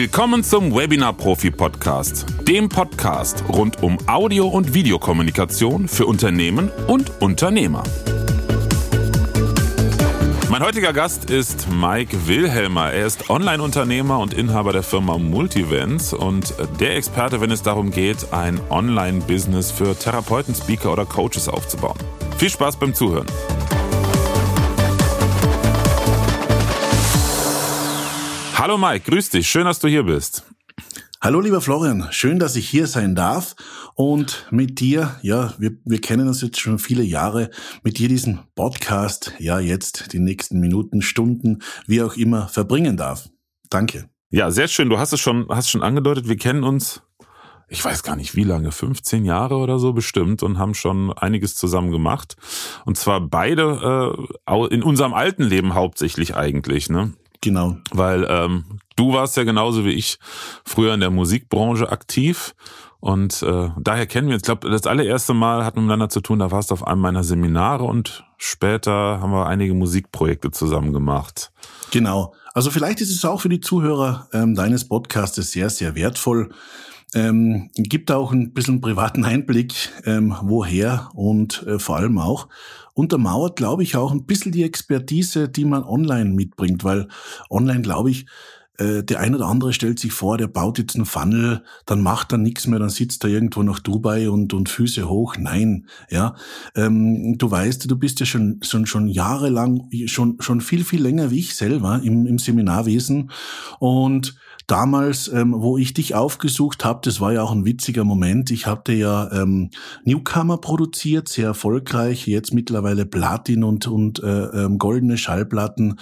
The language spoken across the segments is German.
Willkommen zum Webinar Profi Podcast, dem Podcast rund um Audio- und Videokommunikation für Unternehmen und Unternehmer. Mein heutiger Gast ist Mike Wilhelmer. Er ist Online-Unternehmer und Inhaber der Firma Multivents und der Experte, wenn es darum geht, ein Online-Business für Therapeuten, Speaker oder Coaches aufzubauen. Viel Spaß beim Zuhören. Hallo Mike, grüß dich. Schön, dass du hier bist. Hallo lieber Florian, schön, dass ich hier sein darf und mit dir, ja, wir, wir kennen uns jetzt schon viele Jahre, mit dir diesen Podcast, ja, jetzt die nächsten Minuten, Stunden, wie auch immer, verbringen darf. Danke. Ja, sehr schön. Du hast es schon, hast schon angedeutet, wir kennen uns, ich weiß gar nicht wie lange, 15 Jahre oder so bestimmt und haben schon einiges zusammen gemacht. Und zwar beide äh, in unserem alten Leben hauptsächlich eigentlich, ne? Genau. Weil ähm, du warst ja genauso wie ich früher in der Musikbranche aktiv und äh, daher kennen wir, ich glaube, das allererste Mal hatten wir miteinander zu tun, da warst du auf einem meiner Seminare und später haben wir einige Musikprojekte zusammen gemacht. Genau. Also vielleicht ist es auch für die Zuhörer ähm, deines Podcastes sehr, sehr wertvoll. Ähm, gibt auch ein bisschen privaten Einblick, ähm, woher und äh, vor allem auch, untermauert, glaube ich, auch ein bisschen die Expertise, die man online mitbringt, weil online, glaube ich, äh, der eine oder andere stellt sich vor, der baut jetzt einen Funnel, dann macht er nichts mehr, dann sitzt er irgendwo nach Dubai und, und Füße hoch. Nein, ja. Ähm, du weißt, du bist ja schon, schon, schon jahrelang, schon, schon viel, viel länger wie ich selber im, im Seminarwesen und damals, ähm, wo ich dich aufgesucht habe, das war ja auch ein witziger Moment. Ich hatte ja ähm, Newcomer produziert, sehr erfolgreich, jetzt mittlerweile Platin und, und äh, ähm, goldene Schallplatten,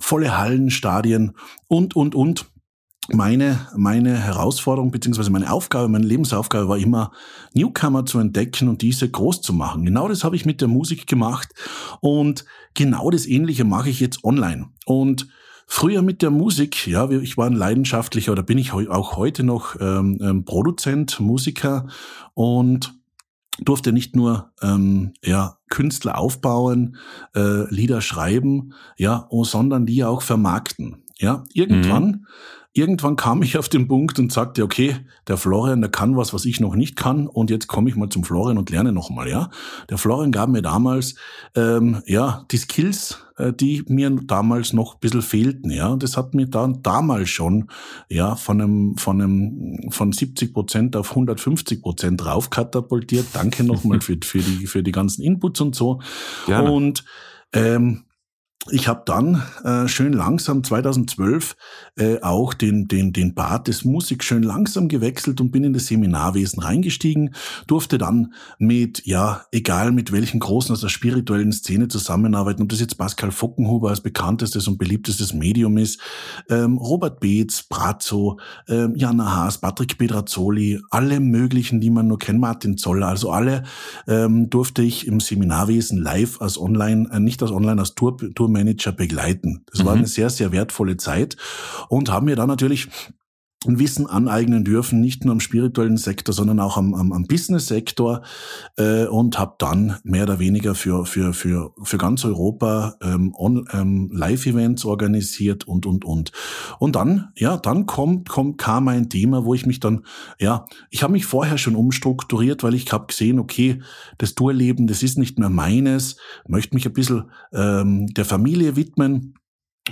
volle Hallenstadien und, und, und. Meine, meine Herausforderung beziehungsweise meine Aufgabe, meine Lebensaufgabe war immer, Newcomer zu entdecken und diese groß zu machen. Genau das habe ich mit der Musik gemacht und genau das Ähnliche mache ich jetzt online. Und Früher mit der Musik, ja, ich war ein leidenschaftlicher oder bin ich auch heute noch ähm, ähm, Produzent, Musiker und durfte nicht nur ähm, ja, Künstler aufbauen, äh, Lieder schreiben, ja, oh, sondern die auch vermarkten. Ja, irgendwann mhm irgendwann kam ich auf den Punkt und sagte, okay, der Florian, der kann was, was ich noch nicht kann, und jetzt komme ich mal zum Florian und lerne nochmal, ja. Der Florian gab mir damals, ähm, ja, die Skills, äh, die mir damals noch ein bisschen fehlten, ja. Und das hat mir dann damals schon, ja, von einem, von einem, von 70 Prozent auf 150 Prozent raufkatapultiert. Danke nochmal für, für die, für die ganzen Inputs und so. Gerne. Und, ähm, ich habe dann äh, schön langsam 2012 äh, auch den, den, den Bad des Musik schön langsam gewechselt und bin in das Seminarwesen reingestiegen, durfte dann mit, ja, egal mit welchen Großen aus der spirituellen Szene zusammenarbeiten, ob das jetzt Pascal Fockenhuber als bekanntestes und beliebtestes Medium ist, ähm, Robert Beetz, Brazzo, ähm, Jana Haas, Patrick Pedrazzoli, alle möglichen, die man nur kennt, Martin Zoller, also alle ähm, durfte ich im Seminarwesen live als Online, äh, nicht als Online, als Tour, Tour Manager begleiten. Das mhm. war eine sehr, sehr wertvolle Zeit und haben mir dann natürlich Wissen aneignen dürfen, nicht nur am spirituellen Sektor, sondern auch am, am, am Business-Sektor äh, und habe dann mehr oder weniger für, für, für, für ganz Europa ähm, ähm, Live-Events organisiert und, und, und. Und dann, ja, dann kommt, kommt, kam ein Thema, wo ich mich dann, ja, ich habe mich vorher schon umstrukturiert, weil ich habe gesehen, okay, das Tourleben, das ist nicht mehr meines, möchte mich ein bisschen ähm, der Familie widmen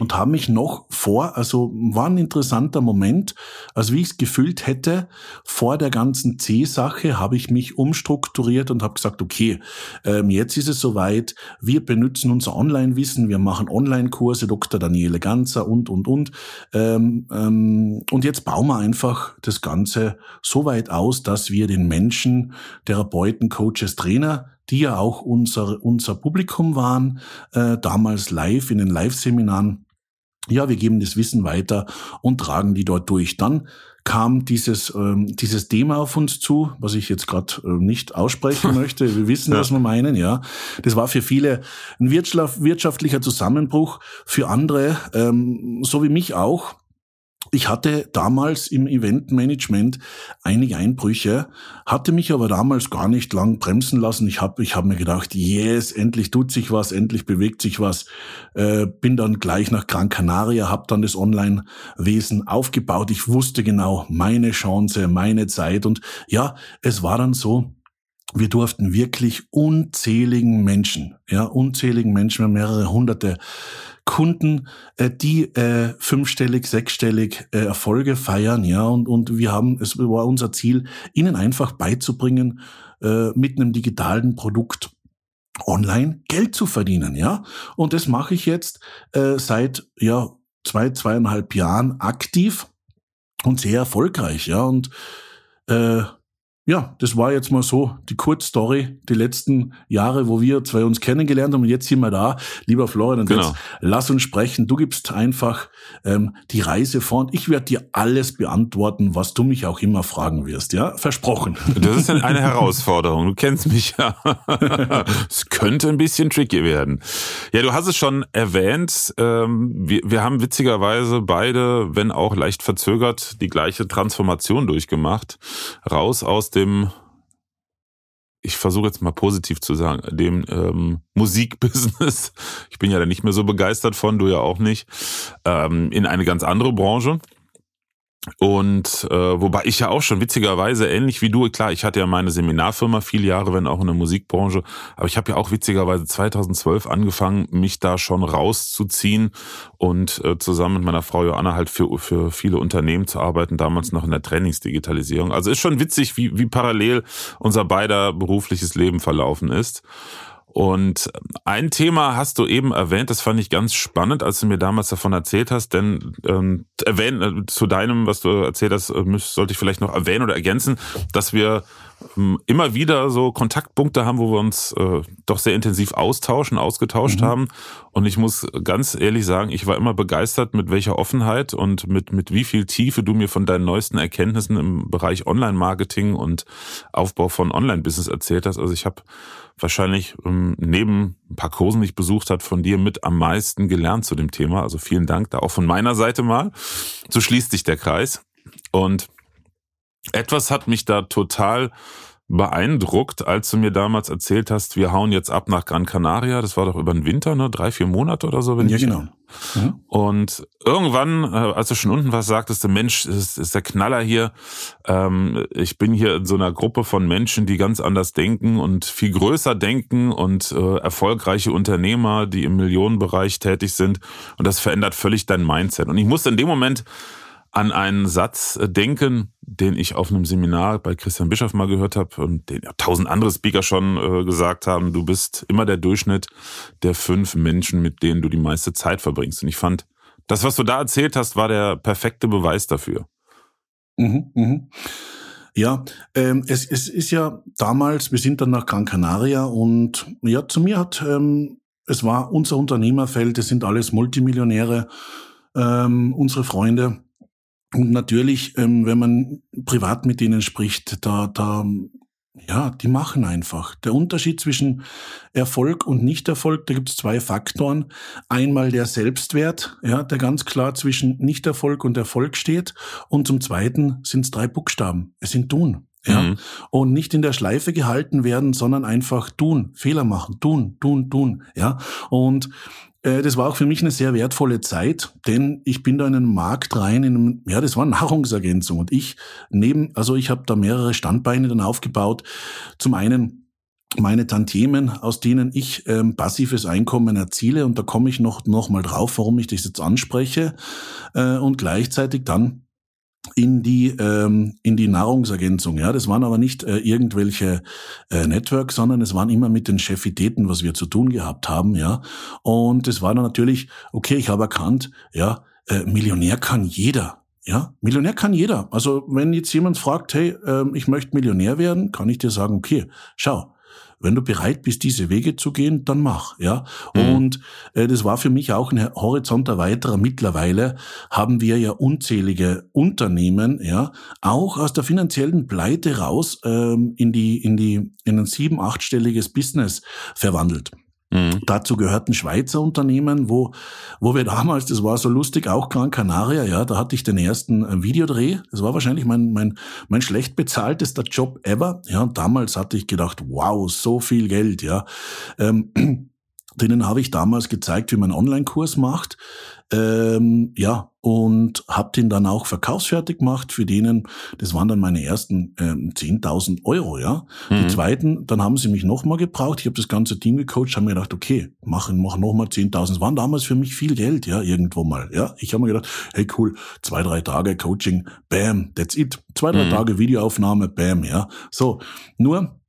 und habe mich noch vor, also war ein interessanter Moment, also wie ich es gefühlt hätte, vor der ganzen C-Sache habe ich mich umstrukturiert und habe gesagt, okay, ähm, jetzt ist es soweit, wir benutzen unser Online-Wissen, wir machen Online-Kurse, Dr. Daniele Ganzer und, und, und. Ähm, ähm, und jetzt bauen wir einfach das Ganze so weit aus, dass wir den Menschen, Therapeuten, Coaches, Trainer, die ja auch unser, unser Publikum waren, äh, damals live in den Live-Seminaren, ja, wir geben das Wissen weiter und tragen die dort durch. Dann kam dieses, ähm, dieses Thema auf uns zu, was ich jetzt gerade äh, nicht aussprechen möchte. Wir wissen, ja. was wir meinen, ja. Das war für viele ein wirtschaftlicher Zusammenbruch, für andere, ähm, so wie mich auch, ich hatte damals im Eventmanagement einige Einbrüche, hatte mich aber damals gar nicht lang bremsen lassen. Ich habe ich hab mir gedacht, yes, endlich tut sich was, endlich bewegt sich was. Äh, bin dann gleich nach Gran Canaria, habe dann das Online-Wesen aufgebaut. Ich wusste genau meine Chance, meine Zeit. Und ja, es war dann so, wir durften wirklich unzähligen Menschen, ja, unzähligen Menschen, mehrere hunderte Kunden, äh, die äh, fünfstellig, sechsstellig äh, Erfolge feiern, ja, und, und wir haben, es war unser Ziel, ihnen einfach beizubringen, äh, mit einem digitalen Produkt online Geld zu verdienen, ja. Und das mache ich jetzt äh, seit ja zwei, zweieinhalb Jahren aktiv und sehr erfolgreich, ja. Und äh, ja, das war jetzt mal so die Kurzstory, die letzten Jahre, wo wir zwei uns kennengelernt haben und jetzt sind wir da. Lieber Florian, genau. jetzt lass uns sprechen. Du gibst einfach ähm, die Reise vor und ich werde dir alles beantworten, was du mich auch immer fragen wirst. Ja, versprochen. Das ist eine Herausforderung. Du kennst mich ja. es könnte ein bisschen tricky werden. Ja, du hast es schon erwähnt. Ähm, wir, wir haben witzigerweise beide, wenn auch leicht verzögert, die gleiche Transformation durchgemacht. Raus aus dem, ich versuche jetzt mal positiv zu sagen, dem ähm, Musikbusiness. Ich bin ja da nicht mehr so begeistert von, du ja auch nicht, ähm, in eine ganz andere Branche. Und äh, wobei ich ja auch schon witzigerweise ähnlich wie du, klar, ich hatte ja meine Seminarfirma viele Jahre, wenn auch in der Musikbranche, aber ich habe ja auch witzigerweise 2012 angefangen, mich da schon rauszuziehen und äh, zusammen mit meiner Frau Joanna halt für, für viele Unternehmen zu arbeiten, damals noch in der Trainingsdigitalisierung. Also ist schon witzig, wie, wie parallel unser beider berufliches Leben verlaufen ist. Und ein Thema hast du eben erwähnt, das fand ich ganz spannend, als du mir damals davon erzählt hast, denn ähm, erwähnen, äh, zu deinem, was du erzählt hast, äh, sollte ich vielleicht noch erwähnen oder ergänzen, dass wir immer wieder so Kontaktpunkte haben, wo wir uns äh, doch sehr intensiv austauschen, ausgetauscht mhm. haben. Und ich muss ganz ehrlich sagen, ich war immer begeistert, mit welcher Offenheit und mit, mit wie viel Tiefe du mir von deinen neuesten Erkenntnissen im Bereich Online-Marketing und Aufbau von Online-Business erzählt hast. Also ich habe wahrscheinlich ähm, neben ein paar Kursen, die ich besucht hat, von dir mit am meisten gelernt zu dem Thema. Also vielen Dank da auch von meiner Seite mal. So schließt sich der Kreis. Und etwas hat mich da total beeindruckt, als du mir damals erzählt hast, wir hauen jetzt ab nach Gran Canaria. Das war doch über den Winter, ne? Drei, vier Monate oder so, wenn ja, ich. genau. Mhm. Und irgendwann, äh, als du schon unten warst, sagtest du, Mensch, ist, ist der Knaller hier. Ähm, ich bin hier in so einer Gruppe von Menschen, die ganz anders denken und viel größer denken und äh, erfolgreiche Unternehmer, die im Millionenbereich tätig sind. Und das verändert völlig dein Mindset. Und ich musste in dem Moment an einen Satz äh, denken, den ich auf einem Seminar bei Christian Bischoff mal gehört habe und den ja tausend andere Speaker schon äh, gesagt haben. Du bist immer der Durchschnitt der fünf Menschen, mit denen du die meiste Zeit verbringst. Und ich fand, das, was du da erzählt hast, war der perfekte Beweis dafür. Mhm, mhm. Ja, ähm, es, es ist ja damals, wir sind dann nach Gran Canaria und ja, zu mir hat, ähm, es war unser Unternehmerfeld, es sind alles Multimillionäre, ähm, unsere Freunde. Und natürlich, ähm, wenn man privat mit denen spricht, da, da, ja, die machen einfach. Der Unterschied zwischen Erfolg und Nichterfolg, da gibt es zwei Faktoren. Einmal der Selbstwert, ja, der ganz klar zwischen Nichterfolg und Erfolg steht. Und zum Zweiten sind es drei Buchstaben. Es sind Tun. Ja, mhm. und nicht in der Schleife gehalten werden, sondern einfach tun, Fehler machen, tun, tun, tun, ja. Und das war auch für mich eine sehr wertvolle Zeit, denn ich bin da in einen Markt rein, in einem, ja, das war Nahrungsergänzung und ich neben, also ich habe da mehrere Standbeine dann aufgebaut. Zum einen meine Tantiemen, aus denen ich ähm, passives Einkommen erziele. Und da komme ich noch noch mal drauf, warum ich das jetzt anspreche. Äh, und gleichzeitig dann in die ähm, in die Nahrungsergänzung. Ja, das waren aber nicht äh, irgendwelche äh, Networks, sondern es waren immer mit den Chefitäten, was wir zu tun gehabt haben. Ja, und es war dann natürlich okay. Ich habe erkannt, ja, äh, Millionär kann jeder. Ja, Millionär kann jeder. Also wenn jetzt jemand fragt, hey, äh, ich möchte Millionär werden, kann ich dir sagen, okay, schau, wenn du bereit bist, diese Wege zu gehen, dann mach, ja. Mhm. Und äh, das war für mich auch ein Horizont erweiterer. Mittlerweile haben wir ja unzählige Unternehmen, ja, auch aus der finanziellen Pleite raus ähm, in die in die in ein sieben achtstelliges Business verwandelt. Mhm. Dazu gehörten Schweizer Unternehmen, wo, wo wir damals, das war so lustig, auch Gran Canaria, ja, da hatte ich den ersten äh, Videodreh. Das war wahrscheinlich mein, mein, mein schlecht bezahltester Job ever. Ja, und damals hatte ich gedacht, wow, so viel Geld, ja. Ähm, denen habe ich damals gezeigt, wie man Online-Kurs macht. Ähm, ja, und habe den dann auch verkaufsfertig gemacht für denen, das waren dann meine ersten ähm, 10.000 Euro, ja. Mhm. Die zweiten, dann haben sie mich nochmal gebraucht, ich habe das ganze Team gecoacht, haben mir gedacht, okay, machen mach nochmal 10.000. Das waren damals für mich viel Geld, ja, irgendwo mal, ja. Ich habe mir gedacht, hey cool, zwei, drei Tage Coaching, bam, that's it. Zwei, drei mhm. Tage Videoaufnahme, bam, ja. So, nur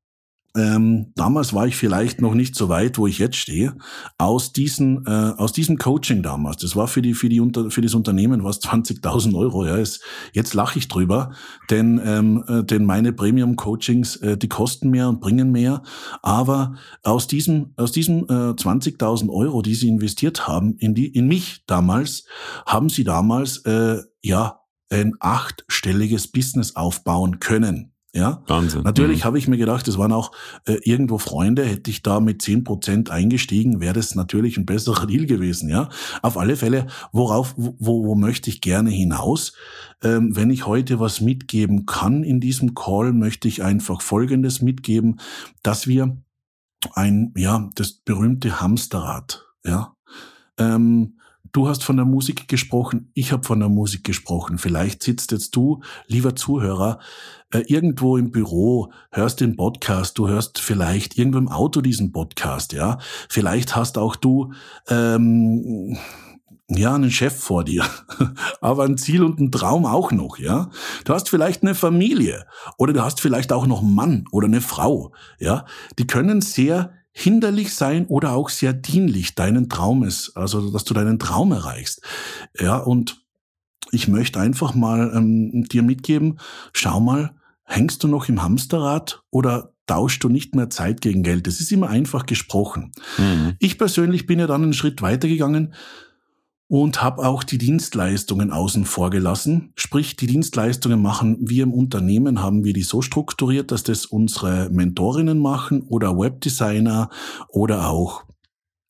ähm, damals war ich vielleicht noch nicht so weit, wo ich jetzt stehe, aus diesen, äh, aus diesem Coaching damals. Das war für die, für die unter, für das Unternehmen was 20.000 Euro. Ja, ist, jetzt lache ich drüber, denn, ähm, äh, denn meine Premium Coachings, äh, die kosten mehr und bringen mehr. Aber aus diesem, aus diesem äh, 20.000 Euro, die sie investiert haben in die, in mich damals, haben sie damals, äh, ja, ein achtstelliges Business aufbauen können. Ja, Wahnsinn. Natürlich mhm. habe ich mir gedacht, es waren auch äh, irgendwo Freunde. Hätte ich da mit zehn Prozent eingestiegen, wäre das natürlich ein besserer Deal gewesen. Ja, auf alle Fälle. Worauf, wo, wo möchte ich gerne hinaus? Ähm, wenn ich heute was mitgeben kann in diesem Call, möchte ich einfach Folgendes mitgeben, dass wir ein, ja, das berühmte Hamsterrad, ja, ähm, Du hast von der Musik gesprochen, ich habe von der Musik gesprochen. Vielleicht sitzt jetzt du, lieber Zuhörer, äh, irgendwo im Büro, hörst den Podcast, du hörst vielleicht irgendwo im Auto diesen Podcast, ja. Vielleicht hast auch du ähm, ja, einen Chef vor dir, aber ein Ziel und ein Traum auch noch, ja. Du hast vielleicht eine Familie oder du hast vielleicht auch noch einen Mann oder eine Frau, ja. Die können sehr hinderlich sein oder auch sehr dienlich deinen Traum ist, also dass du deinen Traum erreichst. Ja, und ich möchte einfach mal ähm, dir mitgeben, schau mal, hängst du noch im Hamsterrad oder tauschst du nicht mehr Zeit gegen Geld? Das ist immer einfach gesprochen. Mhm. Ich persönlich bin ja dann einen Schritt weitergegangen und habe auch die Dienstleistungen außen vor gelassen. Sprich, die Dienstleistungen machen wir im Unternehmen, haben wir die so strukturiert, dass das unsere Mentorinnen machen oder Webdesigner oder auch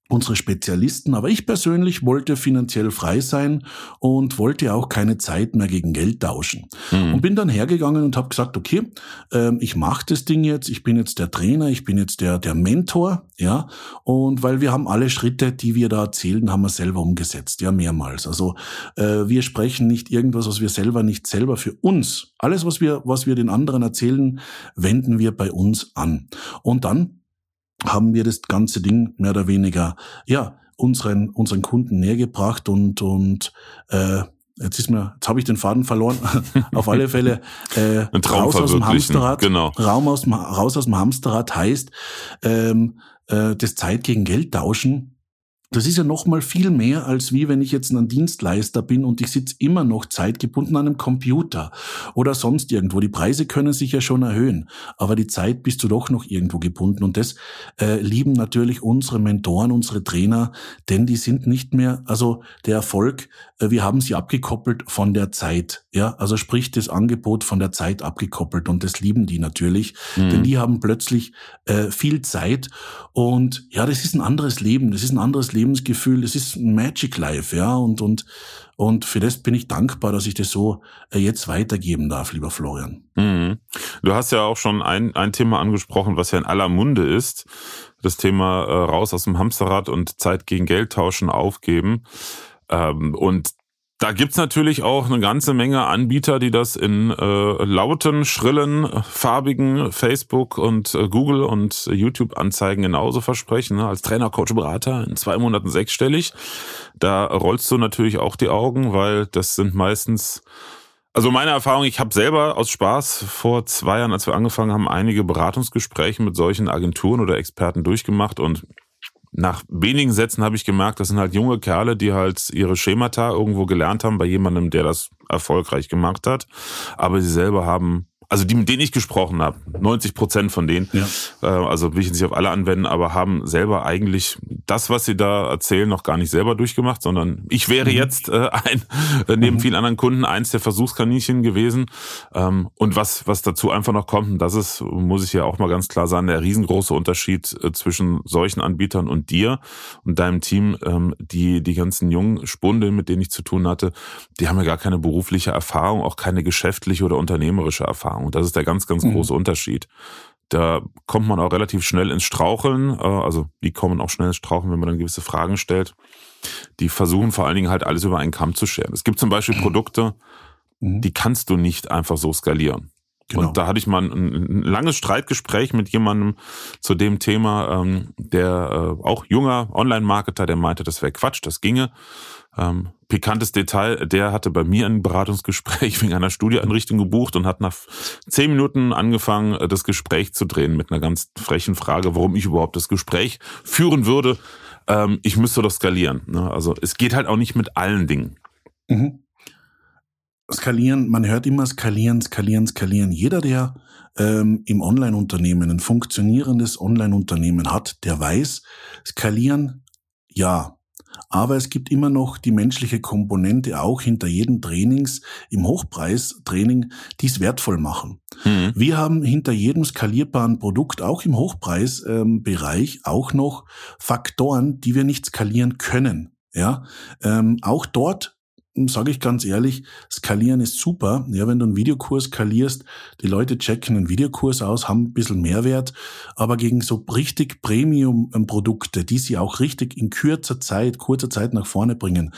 unsere Spezialisten. Aber ich persönlich wollte finanziell frei sein und wollte auch keine Zeit mehr gegen Geld tauschen. Mhm. Und bin dann hergegangen und habe gesagt, okay, ähm, ich mache das Ding jetzt, ich bin jetzt der Trainer, ich bin jetzt der, der Mentor, ja. Und weil wir haben alle Schritte, die wir da erzählen, haben wir selber umgesetzt, ja, mehrmals. Also äh, wir sprechen nicht irgendwas, was wir selber nicht selber für uns. Alles, was wir, was wir den anderen erzählen, wenden wir bei uns an. Und dann haben wir das ganze Ding mehr oder weniger, ja, unseren, unseren Kunden nähergebracht und, und äh, Jetzt ist mir, jetzt habe ich den Faden verloren. Auf alle Fälle äh, raus aus dem Hamsterrad. Genau. Raum aus dem, raus aus dem Hamsterrad heißt ähm, äh, das Zeit gegen Geld tauschen das ist ja noch mal viel mehr, als wie wenn ich jetzt ein Dienstleister bin und ich sitze immer noch zeitgebunden an einem Computer oder sonst irgendwo. Die Preise können sich ja schon erhöhen, aber die Zeit bist du doch noch irgendwo gebunden. Und das äh, lieben natürlich unsere Mentoren, unsere Trainer, denn die sind nicht mehr, also der Erfolg, äh, wir haben sie abgekoppelt von der Zeit. Ja, also sprich das Angebot von der Zeit abgekoppelt und das lieben die natürlich, mhm. denn die haben plötzlich äh, viel Zeit und ja, das ist ein anderes Leben, das ist ein anderes Leben Lebensgefühl, das ist Magic Life, ja, und, und, und für das bin ich dankbar, dass ich das so äh, jetzt weitergeben darf, lieber Florian. Mhm. Du hast ja auch schon ein, ein Thema angesprochen, was ja in aller Munde ist. Das Thema äh, raus aus dem Hamsterrad und Zeit gegen Geld tauschen, aufgeben. Ähm, und da gibt's natürlich auch eine ganze Menge Anbieter, die das in äh, lauten, schrillen, farbigen Facebook und äh, Google und YouTube-Anzeigen genauso versprechen. Ne? Als Trainer, Coach, Berater in zwei Monaten sechsstellig. Da rollst du natürlich auch die Augen, weil das sind meistens also meine Erfahrung, ich habe selber aus Spaß vor zwei Jahren, als wir angefangen haben, einige Beratungsgespräche mit solchen Agenturen oder Experten durchgemacht und nach wenigen Sätzen habe ich gemerkt, das sind halt junge Kerle, die halt ihre Schemata irgendwo gelernt haben bei jemandem, der das erfolgreich gemacht hat. Aber sie selber haben also die, mit denen ich gesprochen habe, 90 Prozent von denen, ja. äh, also will ich jetzt nicht auf alle anwenden, aber haben selber eigentlich das, was sie da erzählen, noch gar nicht selber durchgemacht, sondern ich wäre mhm. jetzt äh, ein, äh, neben mhm. vielen anderen Kunden, eins der Versuchskaninchen gewesen. Ähm, und was, was dazu einfach noch kommt, und das ist, muss ich ja auch mal ganz klar sagen, der riesengroße Unterschied äh, zwischen solchen Anbietern und dir und deinem Team, ähm, die, die ganzen jungen Spunde, mit denen ich zu tun hatte, die haben ja gar keine berufliche Erfahrung, auch keine geschäftliche oder unternehmerische Erfahrung. Und das ist der ganz, ganz mhm. große Unterschied. Da kommt man auch relativ schnell ins Straucheln. Äh, also die kommen auch schnell ins Straucheln, wenn man dann gewisse Fragen stellt. Die versuchen vor allen Dingen halt alles über einen Kamm zu scheren. Es gibt zum Beispiel Produkte, mhm. die kannst du nicht einfach so skalieren. Genau. Und da hatte ich mal ein, ein, langes Streitgespräch mit jemandem zu dem Thema, ähm, der äh, auch junger Online-Marketer, der meinte, das wäre Quatsch, das ginge. Ähm, pikantes Detail, der hatte bei mir ein Beratungsgespräch wegen einer Studieeinrichtung gebucht und hat nach zehn Minuten angefangen, äh, das Gespräch zu drehen mit einer ganz frechen Frage, warum ich überhaupt das Gespräch führen würde. Ähm, ich müsste doch skalieren. Ne? Also es geht halt auch nicht mit allen Dingen. Mhm. Skalieren, man hört immer skalieren, skalieren, skalieren. Jeder, der ähm, im Online-Unternehmen ein funktionierendes Online-Unternehmen hat, der weiß, skalieren, ja, aber es gibt immer noch die menschliche Komponente auch hinter jedem Trainings im Hochpreistraining, die es wertvoll machen. Mhm. Wir haben hinter jedem skalierbaren Produkt, auch im Hochpreisbereich, ähm, auch noch Faktoren, die wir nicht skalieren können. Ja, ähm, auch dort sage ich ganz ehrlich, skalieren ist super. Ja, wenn du einen Videokurs skalierst, die Leute checken einen Videokurs aus, haben ein bisschen Mehrwert, aber gegen so richtig Premium-Produkte, die sie auch richtig in kürzer Zeit, kurzer Zeit nach vorne bringen,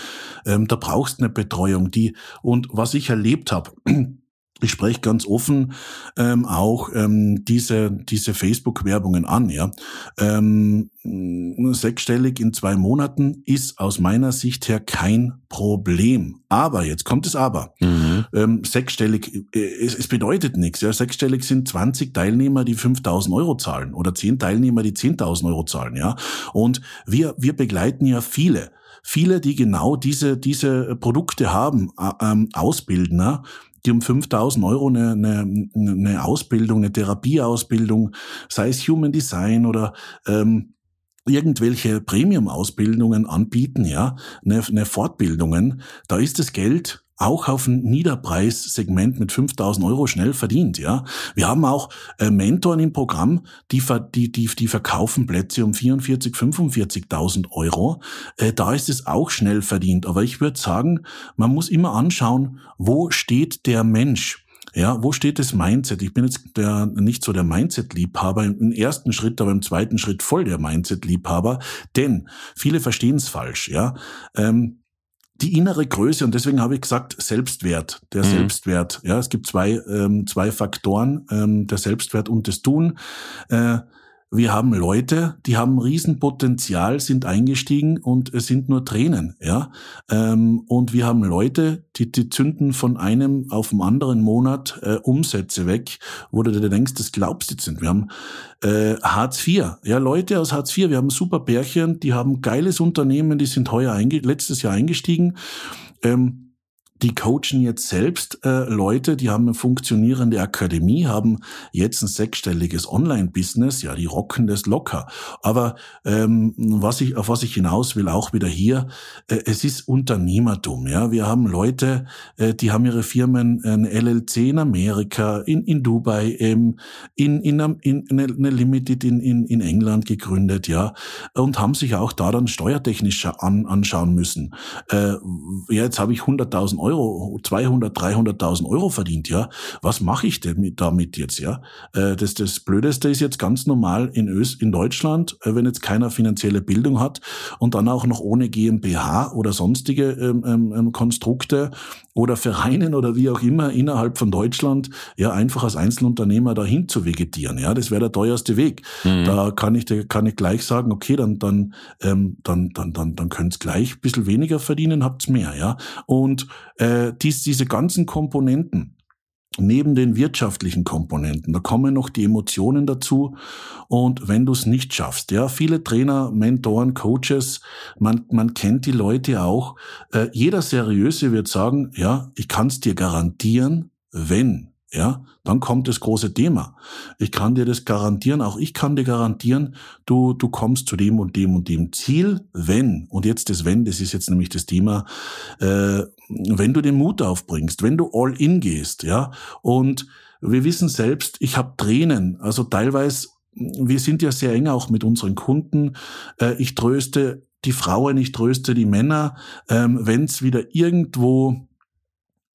ähm, da brauchst du eine Betreuung, die, und was ich erlebt habe, ich spreche ganz offen ähm, auch ähm, diese diese Facebook-Werbungen an. Ja, ähm, sechsstellig in zwei Monaten ist aus meiner Sicht her kein Problem. Aber jetzt kommt es aber. Mhm. Ähm, sechsstellig, äh, es, es bedeutet nichts. Ja, sechsstellig sind 20 Teilnehmer, die 5.000 Euro zahlen oder 10 Teilnehmer, die 10.000 Euro zahlen. Ja, und wir wir begleiten ja viele viele, die genau diese, diese Produkte haben, äh, ähm, Ausbildner, die um 5000 Euro eine, eine, eine Ausbildung, eine Therapieausbildung, sei es Human Design oder ähm, irgendwelche Premium-Ausbildungen anbieten, ja, eine, eine Fortbildungen, da ist das Geld auch auf ein Niederpreissegment mit 5000 Euro schnell verdient. Ja, wir haben auch äh, Mentoren im Programm, die, die, die, die verkaufen Plätze um 44, 45.000 Euro. Äh, da ist es auch schnell verdient. Aber ich würde sagen, man muss immer anschauen, wo steht der Mensch? Ja, wo steht das Mindset? Ich bin jetzt der, nicht so der Mindset-Liebhaber im ersten Schritt, aber im zweiten Schritt voll der Mindset-Liebhaber, denn viele verstehen es falsch. Ja, ähm, die innere Größe und deswegen habe ich gesagt Selbstwert, der mhm. Selbstwert. Ja, es gibt zwei ähm, zwei Faktoren, ähm, der Selbstwert und das Tun. Äh, wir haben Leute, die haben Riesenpotenzial, sind eingestiegen und es sind nur Tränen, ja. Ähm, und wir haben Leute, die, die zünden von einem auf den anderen Monat äh, Umsätze weg, wo du dir denkst, das glaubst du jetzt nicht. Wir haben äh, Hartz IV, ja, Leute aus Hartz IV, wir haben super Pärchen, die haben geiles Unternehmen, die sind heuer letztes Jahr eingestiegen. Ähm, die coachen jetzt selbst äh, Leute, die haben eine funktionierende Akademie, haben jetzt ein sechsstelliges Online-Business, ja, die rocken das locker. Aber ähm, was ich, auf was ich hinaus will, auch wieder hier, äh, es ist Unternehmertum. Ja, wir haben Leute, äh, die haben ihre Firmen, äh, eine LLC in Amerika, in, in Dubai, ähm, in, in, in, in eine Limited in, in, in England gegründet, ja, und haben sich auch da dann steuertechnisch an, anschauen müssen. Äh, ja, jetzt habe ich 100.000 Euro, 200, 300.000 Euro verdient, ja. Was mache ich denn mit, damit jetzt, ja? Äh, das, das Blödeste ist jetzt ganz normal in Ös, in Deutschland, äh, wenn jetzt keiner finanzielle Bildung hat und dann auch noch ohne GmbH oder sonstige ähm, ähm, ähm, Konstrukte oder Vereinen oder wie auch immer innerhalb von Deutschland, ja, einfach als Einzelunternehmer dahin zu vegetieren, ja. Das wäre der teuerste Weg. Mhm. Da kann ich, kann ich gleich sagen, okay, dann, dann, ähm, dann, dann, dann, dann könnt's gleich ein bisschen weniger verdienen, habt's mehr, ja. Und äh, dies, diese ganzen Komponenten, neben den wirtschaftlichen Komponenten, da kommen noch die Emotionen dazu. Und wenn du es nicht schaffst, ja, viele Trainer, Mentoren, Coaches, man, man kennt die Leute auch. Äh, jeder Seriöse wird sagen, ja, ich kann es dir garantieren, wenn ja, dann kommt das große Thema. Ich kann dir das garantieren, auch ich kann dir garantieren, du, du kommst zu dem und dem und dem Ziel, wenn, und jetzt das Wenn, das ist jetzt nämlich das Thema, äh, wenn du den Mut aufbringst, wenn du all in gehst, ja, und wir wissen selbst, ich habe Tränen, also teilweise wir sind ja sehr eng auch mit unseren Kunden. Äh, ich tröste die Frauen, ich tröste die Männer, ähm, wenn es wieder irgendwo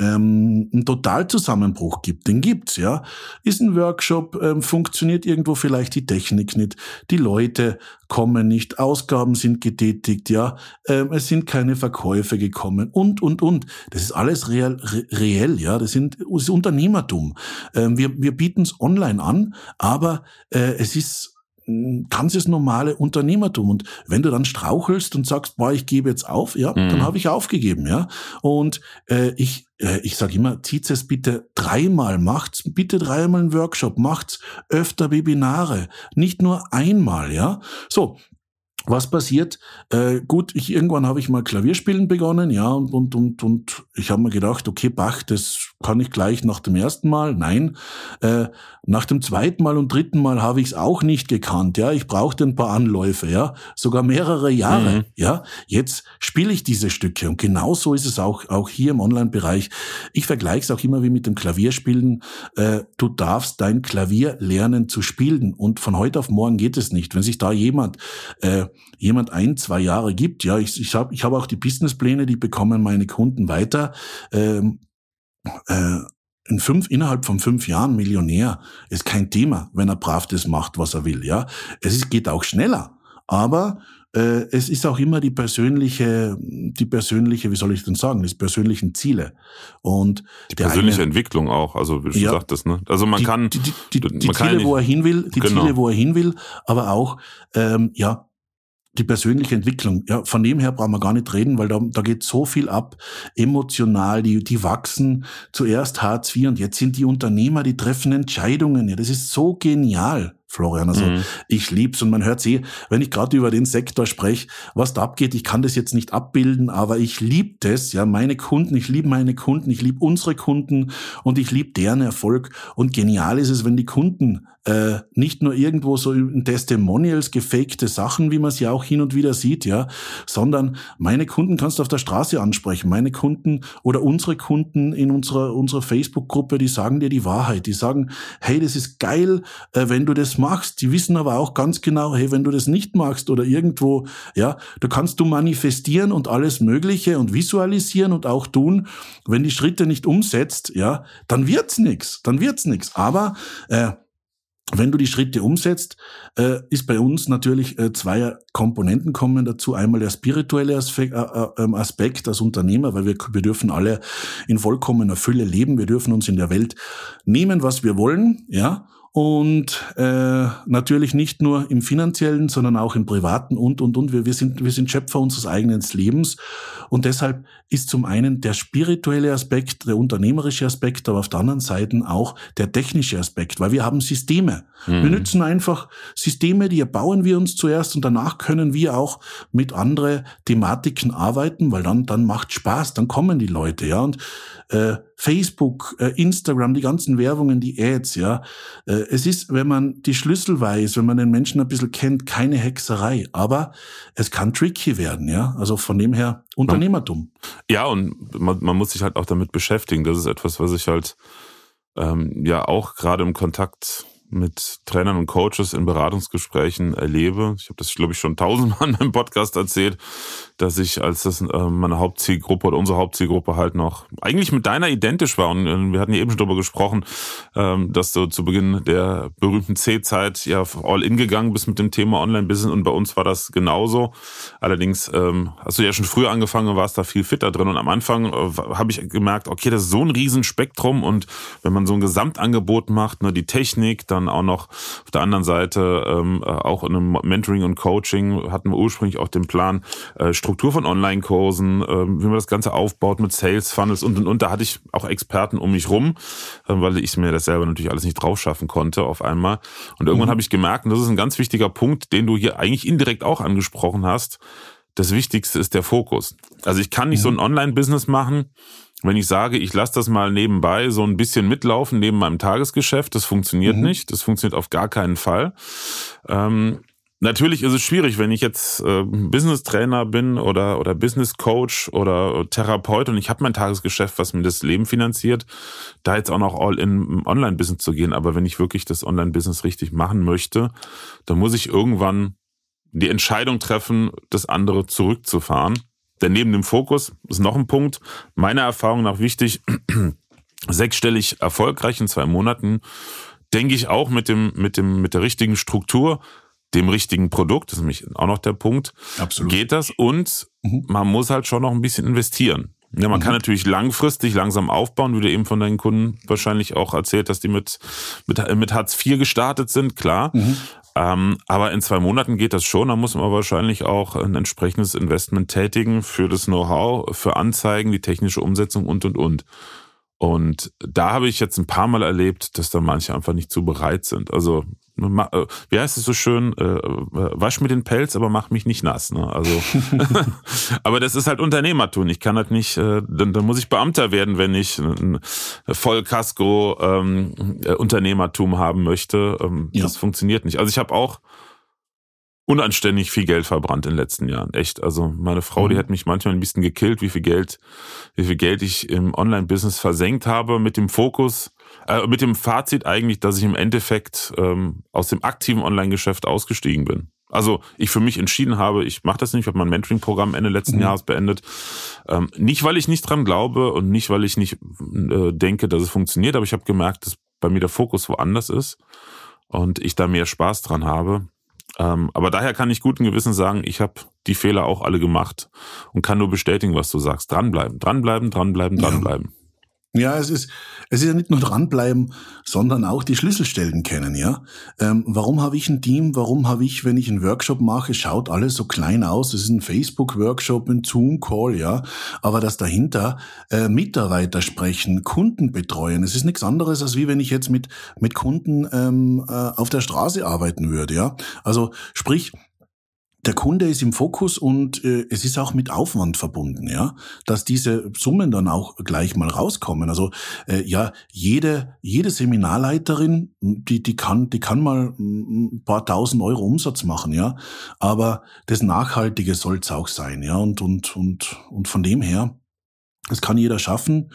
ähm, einen Totalzusammenbruch gibt. Den gibt's, ja. Ist ein Workshop, ähm, funktioniert irgendwo vielleicht die Technik nicht, die Leute kommen nicht, Ausgaben sind getätigt, ja, ähm, es sind keine Verkäufe gekommen und, und, und. Das ist alles real, re reell, ja, das, sind, das ist Unternehmertum. Ähm, wir wir bieten es online an, aber äh, es ist ganzes normale Unternehmertum. Und wenn du dann strauchelst und sagst, boah, ich gebe jetzt auf, ja, mhm. dann habe ich aufgegeben, ja. Und äh, ich, äh, ich sage immer, zieht es bitte dreimal, macht's bitte dreimal einen Workshop, macht's öfter Webinare, nicht nur einmal, ja. So, was passiert? Äh, gut, ich irgendwann habe ich mal Klavierspielen begonnen, ja, und und und, und ich habe mir gedacht, okay, Bach, das kann ich gleich nach dem ersten Mal. Nein, äh, nach dem zweiten Mal und dritten Mal habe ich es auch nicht gekannt. Ja, ich brauchte ein paar Anläufe, ja, sogar mehrere Jahre. Mhm. Ja, jetzt spiele ich diese Stücke und genauso ist es auch auch hier im Online-Bereich. Ich vergleiche es auch immer wie mit dem Klavierspielen. Äh, du darfst dein Klavier lernen zu spielen und von heute auf morgen geht es nicht. Wenn sich da jemand äh, jemand ein, zwei Jahre gibt, ja, ich, ich habe ich hab auch die Businesspläne, die bekommen meine Kunden weiter. Ähm, äh, in fünf, innerhalb von fünf Jahren Millionär ist kein Thema, wenn er brav das macht, was er will, ja. Es ist, geht auch schneller. Aber äh, es ist auch immer die persönliche, die persönliche, wie soll ich denn sagen, die persönlichen Ziele. Und die persönliche eine, Entwicklung auch, also wie du ja, sagtest, ne? Also man die, kann die, die, die, die Ziele, wo er hin will, die genau. Ziele, wo er hin will, aber auch ähm, ja die persönliche Entwicklung. Ja, von dem her brauchen wir gar nicht reden, weil da, da geht so viel ab, emotional, die, die wachsen zuerst Hartz IV und jetzt sind die Unternehmer, die treffen Entscheidungen. Ja, das ist so genial. Florian. Also mhm. ich lieb's und man hört eh, wenn ich gerade über den Sektor spreche, was da abgeht. Ich kann das jetzt nicht abbilden, aber ich liebe das. Ja, meine Kunden, ich liebe meine Kunden, ich liebe unsere Kunden und ich liebe deren Erfolg. Und genial ist es, wenn die Kunden äh, nicht nur irgendwo so in Testimonials gefakte Sachen, wie man sie auch hin und wieder sieht, ja, sondern meine Kunden kannst du auf der Straße ansprechen. Meine Kunden oder unsere Kunden in unserer unserer Facebook-Gruppe, die sagen dir die Wahrheit. Die sagen, hey, das ist geil, äh, wenn du das machst. Die wissen aber auch ganz genau, hey, wenn du das nicht machst oder irgendwo, ja, da kannst du manifestieren und alles Mögliche und visualisieren und auch tun. Wenn die Schritte nicht umsetzt, ja, dann wird's nix, dann wird's nix. Aber äh, wenn du die Schritte umsetzt, äh, ist bei uns natürlich äh, zwei Komponenten kommen dazu. Einmal der spirituelle Aspekt, äh, äh, ähm, Aspekt als Unternehmer, weil wir, wir dürfen alle in vollkommener Fülle leben. Wir dürfen uns in der Welt nehmen, was wir wollen, ja und äh, natürlich nicht nur im finanziellen, sondern auch im privaten und und und. Wir, wir sind wir sind Schöpfer unseres eigenen Lebens und deshalb ist zum einen der spirituelle Aspekt, der unternehmerische Aspekt, aber auf der anderen Seite auch der technische Aspekt, weil wir haben Systeme. Mhm. Wir nützen einfach Systeme, die bauen wir uns zuerst und danach können wir auch mit andere Thematiken arbeiten, weil dann dann macht Spaß, dann kommen die Leute, ja und äh, Facebook, äh, Instagram, die ganzen Werbungen, die Ads, ja. Äh, es ist, wenn man die Schlüssel weiß, wenn man den Menschen ein bisschen kennt, keine Hexerei. Aber es kann tricky werden, ja. Also von dem her Unternehmertum. Ja, und man, man muss sich halt auch damit beschäftigen. Das ist etwas, was ich halt ähm, ja auch gerade im Kontakt mit Trainern und Coaches in Beratungsgesprächen erlebe. Ich habe das, glaube ich, schon tausendmal meinem Podcast erzählt, dass ich, als das äh, meine Hauptzielgruppe oder unsere Hauptzielgruppe halt noch eigentlich mit deiner identisch war, und äh, wir hatten ja eben schon darüber gesprochen, ähm, dass du zu Beginn der berühmten C-Zeit ja all in gegangen bist mit dem Thema Online-Business und bei uns war das genauso. Allerdings ähm, hast du ja schon früher angefangen und warst da viel fitter drin und am Anfang äh, habe ich gemerkt, okay, das ist so ein Riesenspektrum und wenn man so ein Gesamtangebot macht, ne, die Technik, dann auch noch auf der anderen Seite ähm, auch in einem Mentoring und Coaching hatten wir ursprünglich auch den Plan, äh, Struktur von Online-Kursen, ähm, wie man das Ganze aufbaut mit Sales-Funnels und und und. Da hatte ich auch Experten um mich rum, äh, weil ich mir das selber natürlich alles nicht drauf schaffen konnte auf einmal. Und irgendwann mhm. habe ich gemerkt, und das ist ein ganz wichtiger Punkt, den du hier eigentlich indirekt auch angesprochen hast, das Wichtigste ist der Fokus. Also ich kann nicht mhm. so ein Online-Business machen, wenn ich sage, ich lasse das mal nebenbei so ein bisschen mitlaufen neben meinem Tagesgeschäft, das funktioniert mhm. nicht. Das funktioniert auf gar keinen Fall. Ähm, Natürlich ist es schwierig, wenn ich jetzt äh, Business Trainer bin oder oder Business Coach oder Therapeut und ich habe mein Tagesgeschäft, was mir das Leben finanziert, da jetzt auch noch all in Online Business zu gehen, aber wenn ich wirklich das Online Business richtig machen möchte, dann muss ich irgendwann die Entscheidung treffen, das andere zurückzufahren. Denn neben dem Fokus ist noch ein Punkt, meiner Erfahrung nach wichtig, sechsstellig erfolgreich in zwei Monaten, denke ich auch mit dem, mit dem, mit der richtigen Struktur, dem richtigen Produkt, das ist nämlich auch noch der Punkt, Absolut. geht das und mhm. man muss halt schon noch ein bisschen investieren. Ja, man mhm. kann natürlich langfristig langsam aufbauen, wie du eben von deinen Kunden wahrscheinlich auch erzählt, dass die mit, mit, mit Hartz IV gestartet sind, klar. Mhm. Ähm, aber in zwei Monaten geht das schon. Da muss man wahrscheinlich auch ein entsprechendes Investment tätigen für das Know-how, für Anzeigen, die technische Umsetzung und, und, und. Und da habe ich jetzt ein paar Mal erlebt, dass da manche einfach nicht zu bereit sind. Also, wie heißt es so schön, äh, wasch mir den Pelz, aber mach mich nicht nass. Ne? Also, aber das ist halt Unternehmertum. Ich kann halt nicht, äh, dann, dann muss ich Beamter werden, wenn ich ein Vollkasko-Unternehmertum ähm, haben möchte. Ähm, ja. Das funktioniert nicht. Also ich habe auch unanständig viel Geld verbrannt in den letzten Jahren. Echt. Also meine Frau, mhm. die hat mich manchmal ein bisschen gekillt, wie viel Geld, wie viel Geld ich im Online-Business versenkt habe mit dem Fokus, äh, mit dem Fazit eigentlich, dass ich im Endeffekt ähm, aus dem aktiven Online-Geschäft ausgestiegen bin. Also ich für mich entschieden habe, ich mache das nicht, ich habe mein Mentoring-Programm Ende letzten mhm. Jahres beendet. Ähm, nicht, weil ich nicht dran glaube und nicht, weil ich nicht äh, denke, dass es funktioniert, aber ich habe gemerkt, dass bei mir der Fokus woanders ist und ich da mehr Spaß dran habe. Ähm, aber daher kann ich guten Gewissen sagen, ich habe die Fehler auch alle gemacht und kann nur bestätigen, was du sagst. Dranbleiben, dranbleiben, dranbleiben, dranbleiben. Ja. Ja, es ist, es ist ja nicht nur dranbleiben, sondern auch die Schlüsselstellen kennen, ja. Ähm, warum habe ich ein Team? Warum habe ich, wenn ich einen Workshop mache, schaut alles so klein aus? Es ist ein Facebook-Workshop, ein Zoom-Call, ja. Aber dass dahinter äh, Mitarbeiter sprechen, Kunden betreuen, es ist nichts anderes, als wie wenn ich jetzt mit, mit Kunden ähm, äh, auf der Straße arbeiten würde, ja. Also sprich, der Kunde ist im Fokus und äh, es ist auch mit Aufwand verbunden, ja, dass diese Summen dann auch gleich mal rauskommen. Also äh, ja, jede jede Seminarleiterin, die die kann die kann mal ein paar tausend Euro Umsatz machen, ja, aber das Nachhaltige soll es auch sein, ja, und und und und von dem her, das kann jeder schaffen,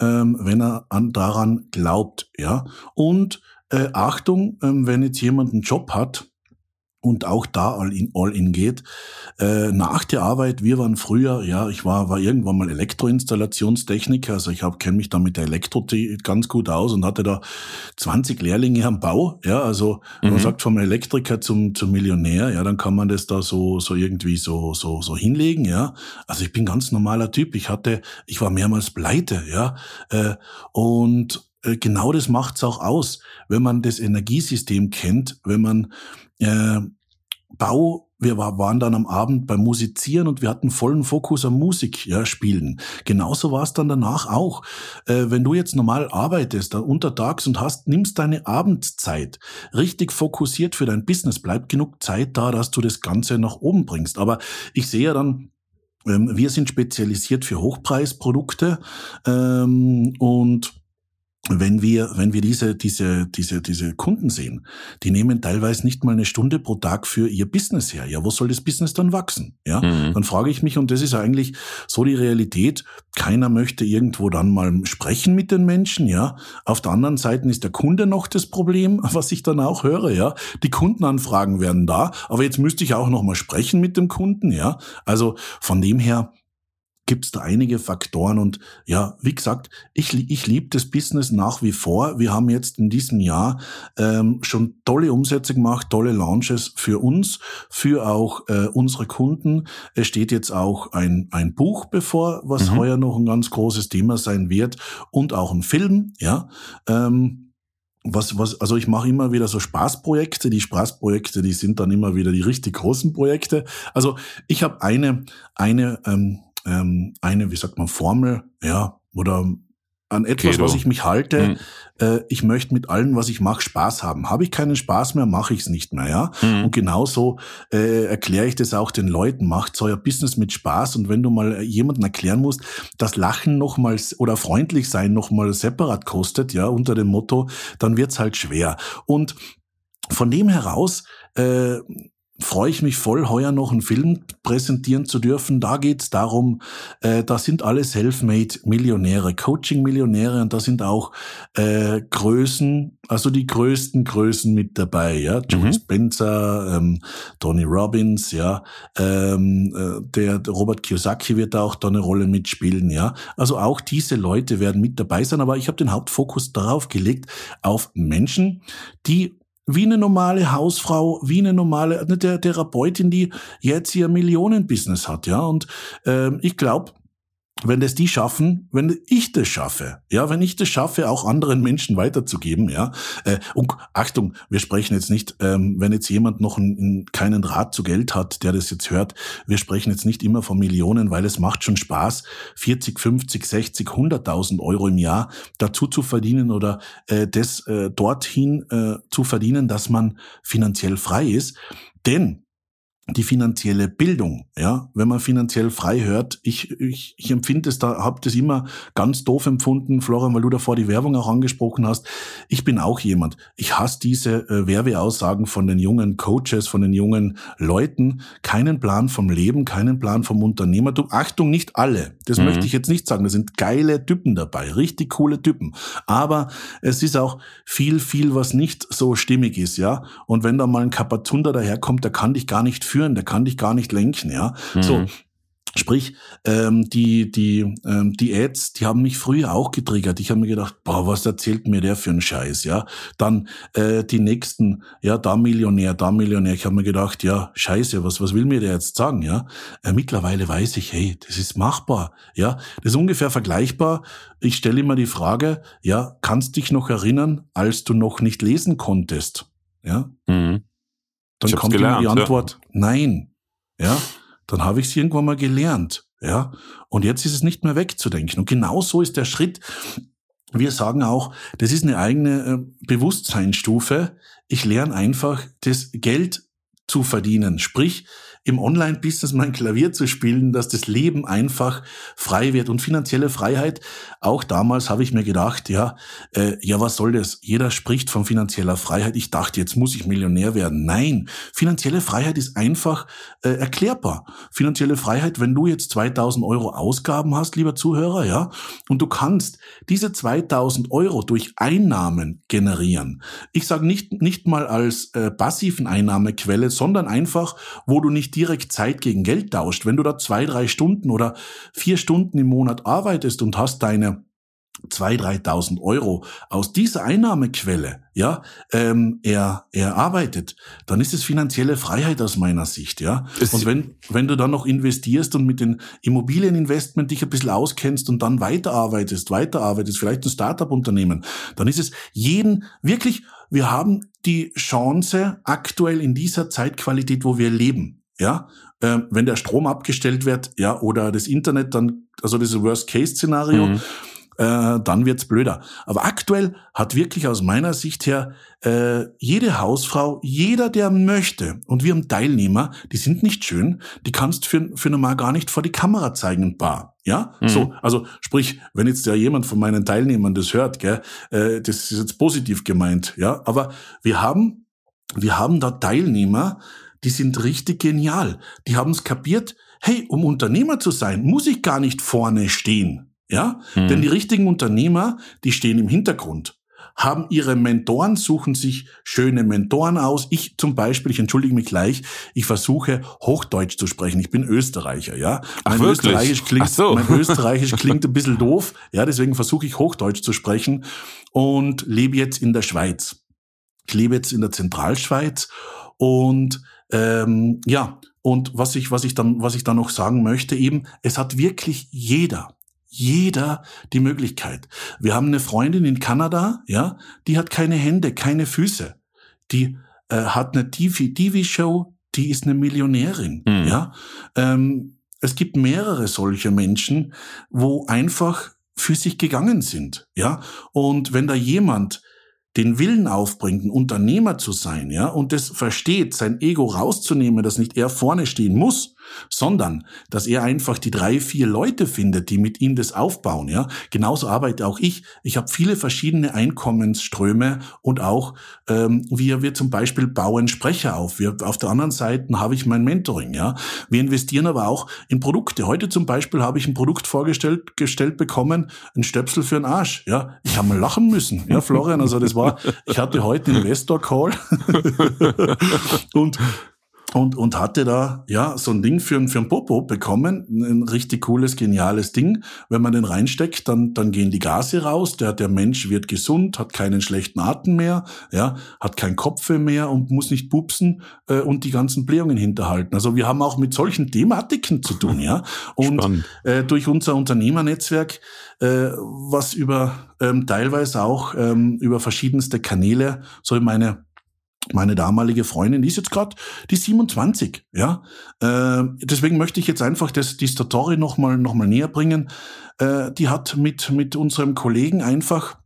ähm, wenn er an, daran glaubt, ja. Und äh, Achtung, ähm, wenn jetzt jemand einen Job hat und auch da all in, all in geht. Äh, nach der Arbeit, wir waren früher, ja, ich war, war irgendwann mal Elektroinstallationstechniker, also ich habe kenne mich da mit der Elektro ganz gut aus und hatte da 20 Lehrlinge am Bau, ja, also mhm. man sagt vom Elektriker zum, zum Millionär, ja, dann kann man das da so, so irgendwie so, so, so hinlegen, ja. Also ich bin ganz normaler Typ, ich hatte, ich war mehrmals pleite, ja, äh, und äh, genau das macht's auch aus, wenn man das Energiesystem kennt, wenn man äh, Bau, wir waren dann am Abend beim Musizieren und wir hatten vollen Fokus am Musik ja, spielen. Genauso war es dann danach auch. Äh, wenn du jetzt normal arbeitest, da untertags und hast, nimmst deine Abendzeit richtig fokussiert für dein Business, bleibt genug Zeit da, dass du das Ganze nach oben bringst. Aber ich sehe ja dann, ähm, wir sind spezialisiert für Hochpreisprodukte ähm, und wenn wir, wenn wir diese, diese, diese, diese Kunden sehen, die nehmen teilweise nicht mal eine Stunde pro Tag für ihr Business her. Ja, wo soll das Business dann wachsen? Ja, mhm. dann frage ich mich, und das ist eigentlich so die Realität. Keiner möchte irgendwo dann mal sprechen mit den Menschen. Ja, auf der anderen Seite ist der Kunde noch das Problem, was ich dann auch höre. Ja, die Kundenanfragen werden da, aber jetzt müsste ich auch noch mal sprechen mit dem Kunden. Ja, also von dem her, gibt es da einige Faktoren und ja, wie gesagt, ich, ich liebe das Business nach wie vor. Wir haben jetzt in diesem Jahr ähm, schon tolle Umsätze gemacht, tolle Launches für uns, für auch äh, unsere Kunden. Es steht jetzt auch ein, ein Buch bevor, was mhm. heuer noch ein ganz großes Thema sein wird und auch ein Film, ja. Ähm, was, was, also ich mache immer wieder so Spaßprojekte. Die Spaßprojekte, die sind dann immer wieder die richtig großen Projekte. Also ich habe eine, eine ähm, ähm, eine, wie sagt man, Formel, ja, oder an etwas, Credo. was ich mich halte. Mhm. Äh, ich möchte mit allem, was ich mache, Spaß haben. Habe ich keinen Spaß mehr, mache ich es nicht mehr, ja. Mhm. Und genauso äh, erkläre ich das auch den Leuten. Macht euer Business mit Spaß. Und wenn du mal jemandem erklären musst, dass Lachen nochmals oder freundlich sein nochmal separat kostet, ja, unter dem Motto, dann wird's halt schwer. Und von dem heraus äh, freue ich mich voll, heuer noch einen Film präsentieren zu dürfen. Da geht's darum, äh, da sind alle Selfmade-Millionäre, Coaching-Millionäre und da sind auch äh, Größen, also die größten Größen mit dabei, ja. Joe Mhm. Spencer, ähm, Tony Robbins, ja. Ähm, äh, der, der Robert Kiyosaki wird da auch da eine Rolle mitspielen, ja. Also auch diese Leute werden mit dabei sein, aber ich habe den Hauptfokus darauf gelegt, auf Menschen, die wie eine normale Hausfrau, wie eine normale eine Therapeutin, die jetzt ihr Millionenbusiness hat, ja. Und ähm, ich glaube, wenn das die schaffen, wenn ich das schaffe, ja, wenn ich das schaffe, auch anderen Menschen weiterzugeben, ja, äh, und Achtung, wir sprechen jetzt nicht, ähm, wenn jetzt jemand noch einen, einen, keinen Rat zu Geld hat, der das jetzt hört, wir sprechen jetzt nicht immer von Millionen, weil es macht schon Spaß, 40, 50, 60, 100.000 Euro im Jahr dazu zu verdienen oder äh, das äh, dorthin äh, zu verdienen, dass man finanziell frei ist, denn die finanzielle Bildung, ja, wenn man finanziell frei hört, ich, ich, ich empfinde es da, habe das immer ganz doof empfunden, Florian, weil du davor die Werbung auch angesprochen hast. Ich bin auch jemand. Ich hasse diese äh, Werbeaussagen von den jungen Coaches, von den jungen Leuten. Keinen Plan vom Leben, keinen Plan vom Unternehmertum. Achtung, nicht alle. Das Mhm. möchte ich jetzt nicht sagen. Da sind geile Typen dabei, richtig coole Typen. Aber es ist auch viel, viel, was nicht so stimmig ist, ja. Und wenn da mal ein Kapazunder daherkommt, der kann dich gar nicht führen, der kann dich gar nicht lenken, ja. Mhm. So. Sprich, ähm, die, die, ähm, die Ads, die haben mich früher auch getriggert. Ich habe mir gedacht, boah, was erzählt mir der für einen Scheiß, ja? Dann äh, die nächsten, ja, da Millionär, da Millionär. Ich habe mir gedacht, ja, scheiße, was, was will mir der jetzt sagen, ja? Äh, mittlerweile weiß ich, hey, das ist machbar, ja? Das ist ungefähr vergleichbar. Ich stelle immer die Frage, ja, kannst dich noch erinnern, als du noch nicht lesen konntest, ja? Mhm. Dann kommt immer gelernt, die ja. Antwort, nein. Ja, dann habe ich es irgendwann mal gelernt. Ja, und jetzt ist es nicht mehr wegzudenken. Und genau so ist der Schritt. Wir sagen auch, das ist eine eigene äh, Bewusstseinsstufe. Ich lerne einfach, das Geld zu verdienen. Sprich, im Online-Business mein Klavier zu spielen, dass das Leben einfach frei wird. Und finanzielle Freiheit, auch damals habe ich mir gedacht, ja, äh, ja, was soll das? Jeder spricht von finanzieller Freiheit. Ich dachte, jetzt muss ich Millionär werden. Nein, finanzielle Freiheit ist einfach äh, erklärbar. Finanzielle Freiheit, wenn du jetzt 2000 Euro Ausgaben hast, lieber Zuhörer, ja, und du kannst diese 2000 Euro durch Einnahmen generieren. Ich sage nicht, nicht mal als äh, passiven Einnahmequelle, sondern einfach, wo du nicht direkt Zeit gegen Geld tauscht. Wenn du da zwei, drei Stunden oder vier Stunden im Monat arbeitest und hast deine 2.000, 3.000 Euro aus dieser Einnahmequelle ja, ähm, er, erarbeitet, dann ist es finanzielle Freiheit aus meiner Sicht. ja. Es- und wenn, wenn du dann noch investierst und mit den Immobilieninvestment dich ein bisschen auskennst und dann weiterarbeitest, weiterarbeitest, vielleicht ein Startup-Unternehmen, dann ist es jeden wirklich, wir haben die Chance aktuell in dieser Zeitqualität, wo wir leben, ja, ähm, wenn der Strom abgestellt wird, ja, oder das Internet dann, also das Worst-Case-Szenario, Mhm. äh, dann wird's blöder. Aber aktuell hat wirklich aus meiner Sicht her äh, jede Hausfrau, jeder, der möchte, und wir haben Teilnehmer, die sind nicht schön, die kannst für, für normal gar nicht vor die Kamera zeigen, ein paar. Ja, Mhm. so, also sprich, wenn jetzt ja jemand von meinen Teilnehmern das hört, gell, äh, das ist jetzt positiv gemeint, ja, aber wir haben, wir haben da Teilnehmer, die sind richtig genial. Die haben es kapiert, hey, um Unternehmer zu sein, muss ich gar nicht vorne stehen. Ja, Mhm. denn die richtigen Unternehmer, die stehen im Hintergrund, haben ihre Mentoren, suchen sich schöne Mentoren aus. Ich zum Beispiel, ich entschuldige mich gleich, ich versuche Hochdeutsch zu sprechen. Ich bin Österreicher, ja. Ach, mein wirklich? Österreichisch klingt, Ach so. mein Österreichisch klingt ein bisschen doof, ja, deswegen versuche ich Hochdeutsch zu sprechen und lebe jetzt in der Schweiz. Ich lebe jetzt in der Zentralschweiz und ähm, ja, und was ich, was ich dann, was ich dann noch sagen möchte, eben, es hat wirklich jeder, jeder die Möglichkeit. Wir haben eine Freundin in Kanada, ja, die hat keine Hände, keine Füße. Die äh, hat eine TV, TV-Show, die ist eine Millionärin, Mhm. ja. Ähm, es gibt mehrere solche Menschen, wo einfach für sich gegangen sind, ja. Und wenn da jemand den Willen aufbringt, ein Unternehmer zu sein, ja, und das versteht, sein Ego rauszunehmen, dass nicht er vorne stehen muss, sondern dass er einfach die drei, vier Leute findet, die mit ihm das aufbauen. Ja, genauso arbeite auch ich. Ich habe viele verschiedene Einkommensströme und auch ähm, wir wir zum Beispiel bauen Sprecher auf. Wir auf der anderen Seite habe ich mein Mentoring. Ja, wir investieren aber auch in Produkte. Heute zum Beispiel habe ich ein Produkt vorgestellt gestellt bekommen, ein Stöpsel für den Arsch. Ja, ich habe mal lachen müssen. Ja, Florian, also das war. Ich hatte heute einen Investor Call und und, und hatte da ja so ein Ding für, für ein Popo bekommen, ein richtig cooles, geniales Ding. Wenn man den reinsteckt, dann, dann gehen die Gase raus, der, der Mensch wird gesund, hat keinen schlechten Atem mehr, ja, hat kein Kopfweh mehr und muss nicht pupsen äh, und die ganzen Blähungen hinterhalten. Also wir haben auch mit solchen Thematiken zu tun, ja. Und äh, durch unser Unternehmernetzwerk, äh, was über ähm, teilweise auch ähm, über verschiedenste Kanäle, so meine meine damalige Freundin, die ist jetzt gerade die 27, ja. Äh, deswegen möchte ich jetzt einfach das, die Story nochmal noch mal näher bringen. Äh, die hat mit, mit unserem Kollegen einfach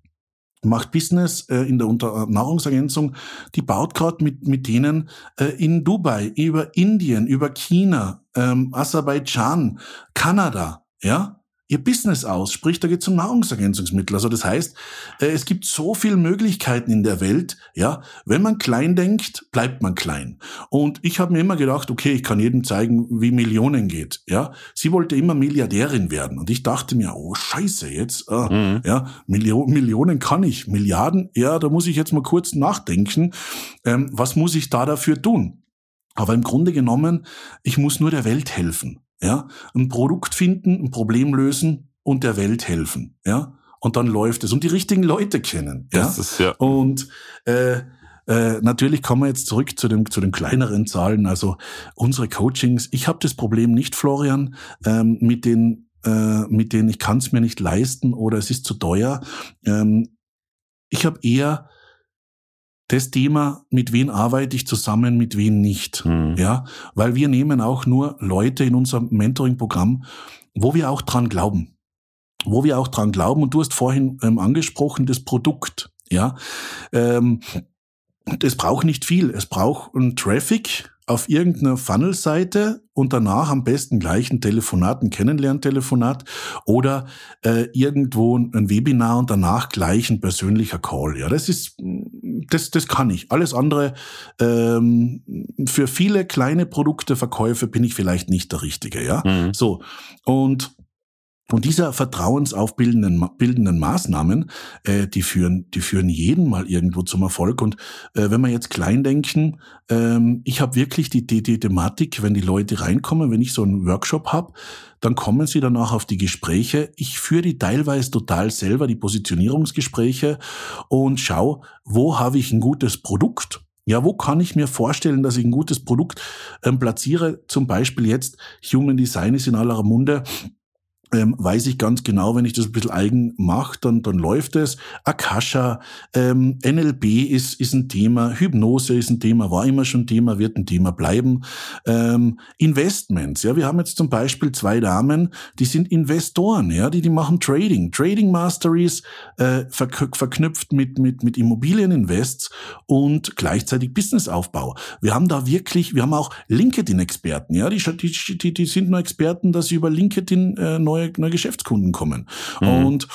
macht Business äh, in der Unter Nahrungsergänzung, die baut gerade mit, mit denen äh, in Dubai, über Indien, über China, ähm, Aserbaidschan, Kanada, ja, ihr Business aus, sprich, da geht es um Nahrungsergänzungsmittel. Also das heißt, äh, es gibt so viele Möglichkeiten in der Welt, ja, wenn man klein denkt, bleibt man klein. Und ich habe mir immer gedacht, okay, ich kann jedem zeigen, wie Millionen geht, ja. Sie wollte immer Milliardärin werden und ich dachte mir, oh Scheiße, jetzt, äh, mhm. ja, Millio Millionen kann ich, Milliarden, ja, da muss ich jetzt mal kurz nachdenken, ähm, was muss ich da dafür tun? Aber im Grunde genommen, ich muss nur der Welt helfen. Ja, ein Produkt finden, ein Problem lösen und der Welt helfen. Ja, und dann läuft es und die richtigen Leute kennen. Ja, das ist, ja. und äh, äh, natürlich kommen wir jetzt zurück zu, dem, zu den kleineren Zahlen. Also unsere Coachings, ich habe das Problem nicht, Florian, ähm, mit den äh, mit denen ich kann es mir nicht leisten oder es ist zu teuer. Ähm, ich habe eher das Thema, mit wem arbeite ich zusammen, mit wem nicht. Mhm. Ja, weil wir nehmen auch nur Leute in unserem Mentoring-Programm, wo wir auch dran glauben. Wo wir auch dran glauben. Und du hast vorhin ähm, angesprochen, das Produkt. Ja, ähm, es braucht nicht viel. Es braucht ein Traffic, auf irgendeiner Funnel-Seite und danach am besten gleich ein Telefonat, ein Kennenlerntelefonat oder äh, irgendwo ein Webinar und danach gleich ein persönlicher Call. Ja, das ist, das, das kann ich. Alles andere, ähm, für viele kleine Produkte, Verkäufe bin ich vielleicht nicht der Richtige. Ja, mhm. so und und dieser vertrauensaufbildenden bildenden Maßnahmen, äh, die führen, die führen jeden mal irgendwo zum Erfolg. Und äh, wenn wir jetzt klein denken, ähm, ich habe wirklich die, die, die Thematik, wenn die Leute reinkommen, wenn ich so einen Workshop habe, dann kommen sie danach auf die Gespräche. Ich führe die teilweise total selber, die Positionierungsgespräche und schau, wo habe ich ein gutes Produkt ja, wo kann ich mir vorstellen, dass ich ein gutes Produkt ähm, platziere? Zum Beispiel jetzt Human Design ist in aller Munde ähm, weiß ich ganz genau, wenn ich das ein bisschen eigen mache, dann, dann läuft es. Akasha, ähm, NLP ist, ist ein Thema, Hypnose ist ein Thema, war immer schon Thema, wird ein Thema bleiben. Ähm, Investments, ja, wir haben jetzt zum Beispiel zwei Damen, die sind Investoren, ja, die, die machen Trading. Trading Masteries äh, verknüpft mit, mit, mit Immobilieninvests und gleichzeitig Businessaufbau. Wir haben da wirklich, wir haben auch LinkedIn-Experten, ja, die, die, die, die sind nur Experten, dass sie über LinkedIn äh, neue neue, neue Geschäftskunden kommen. Mhm. Und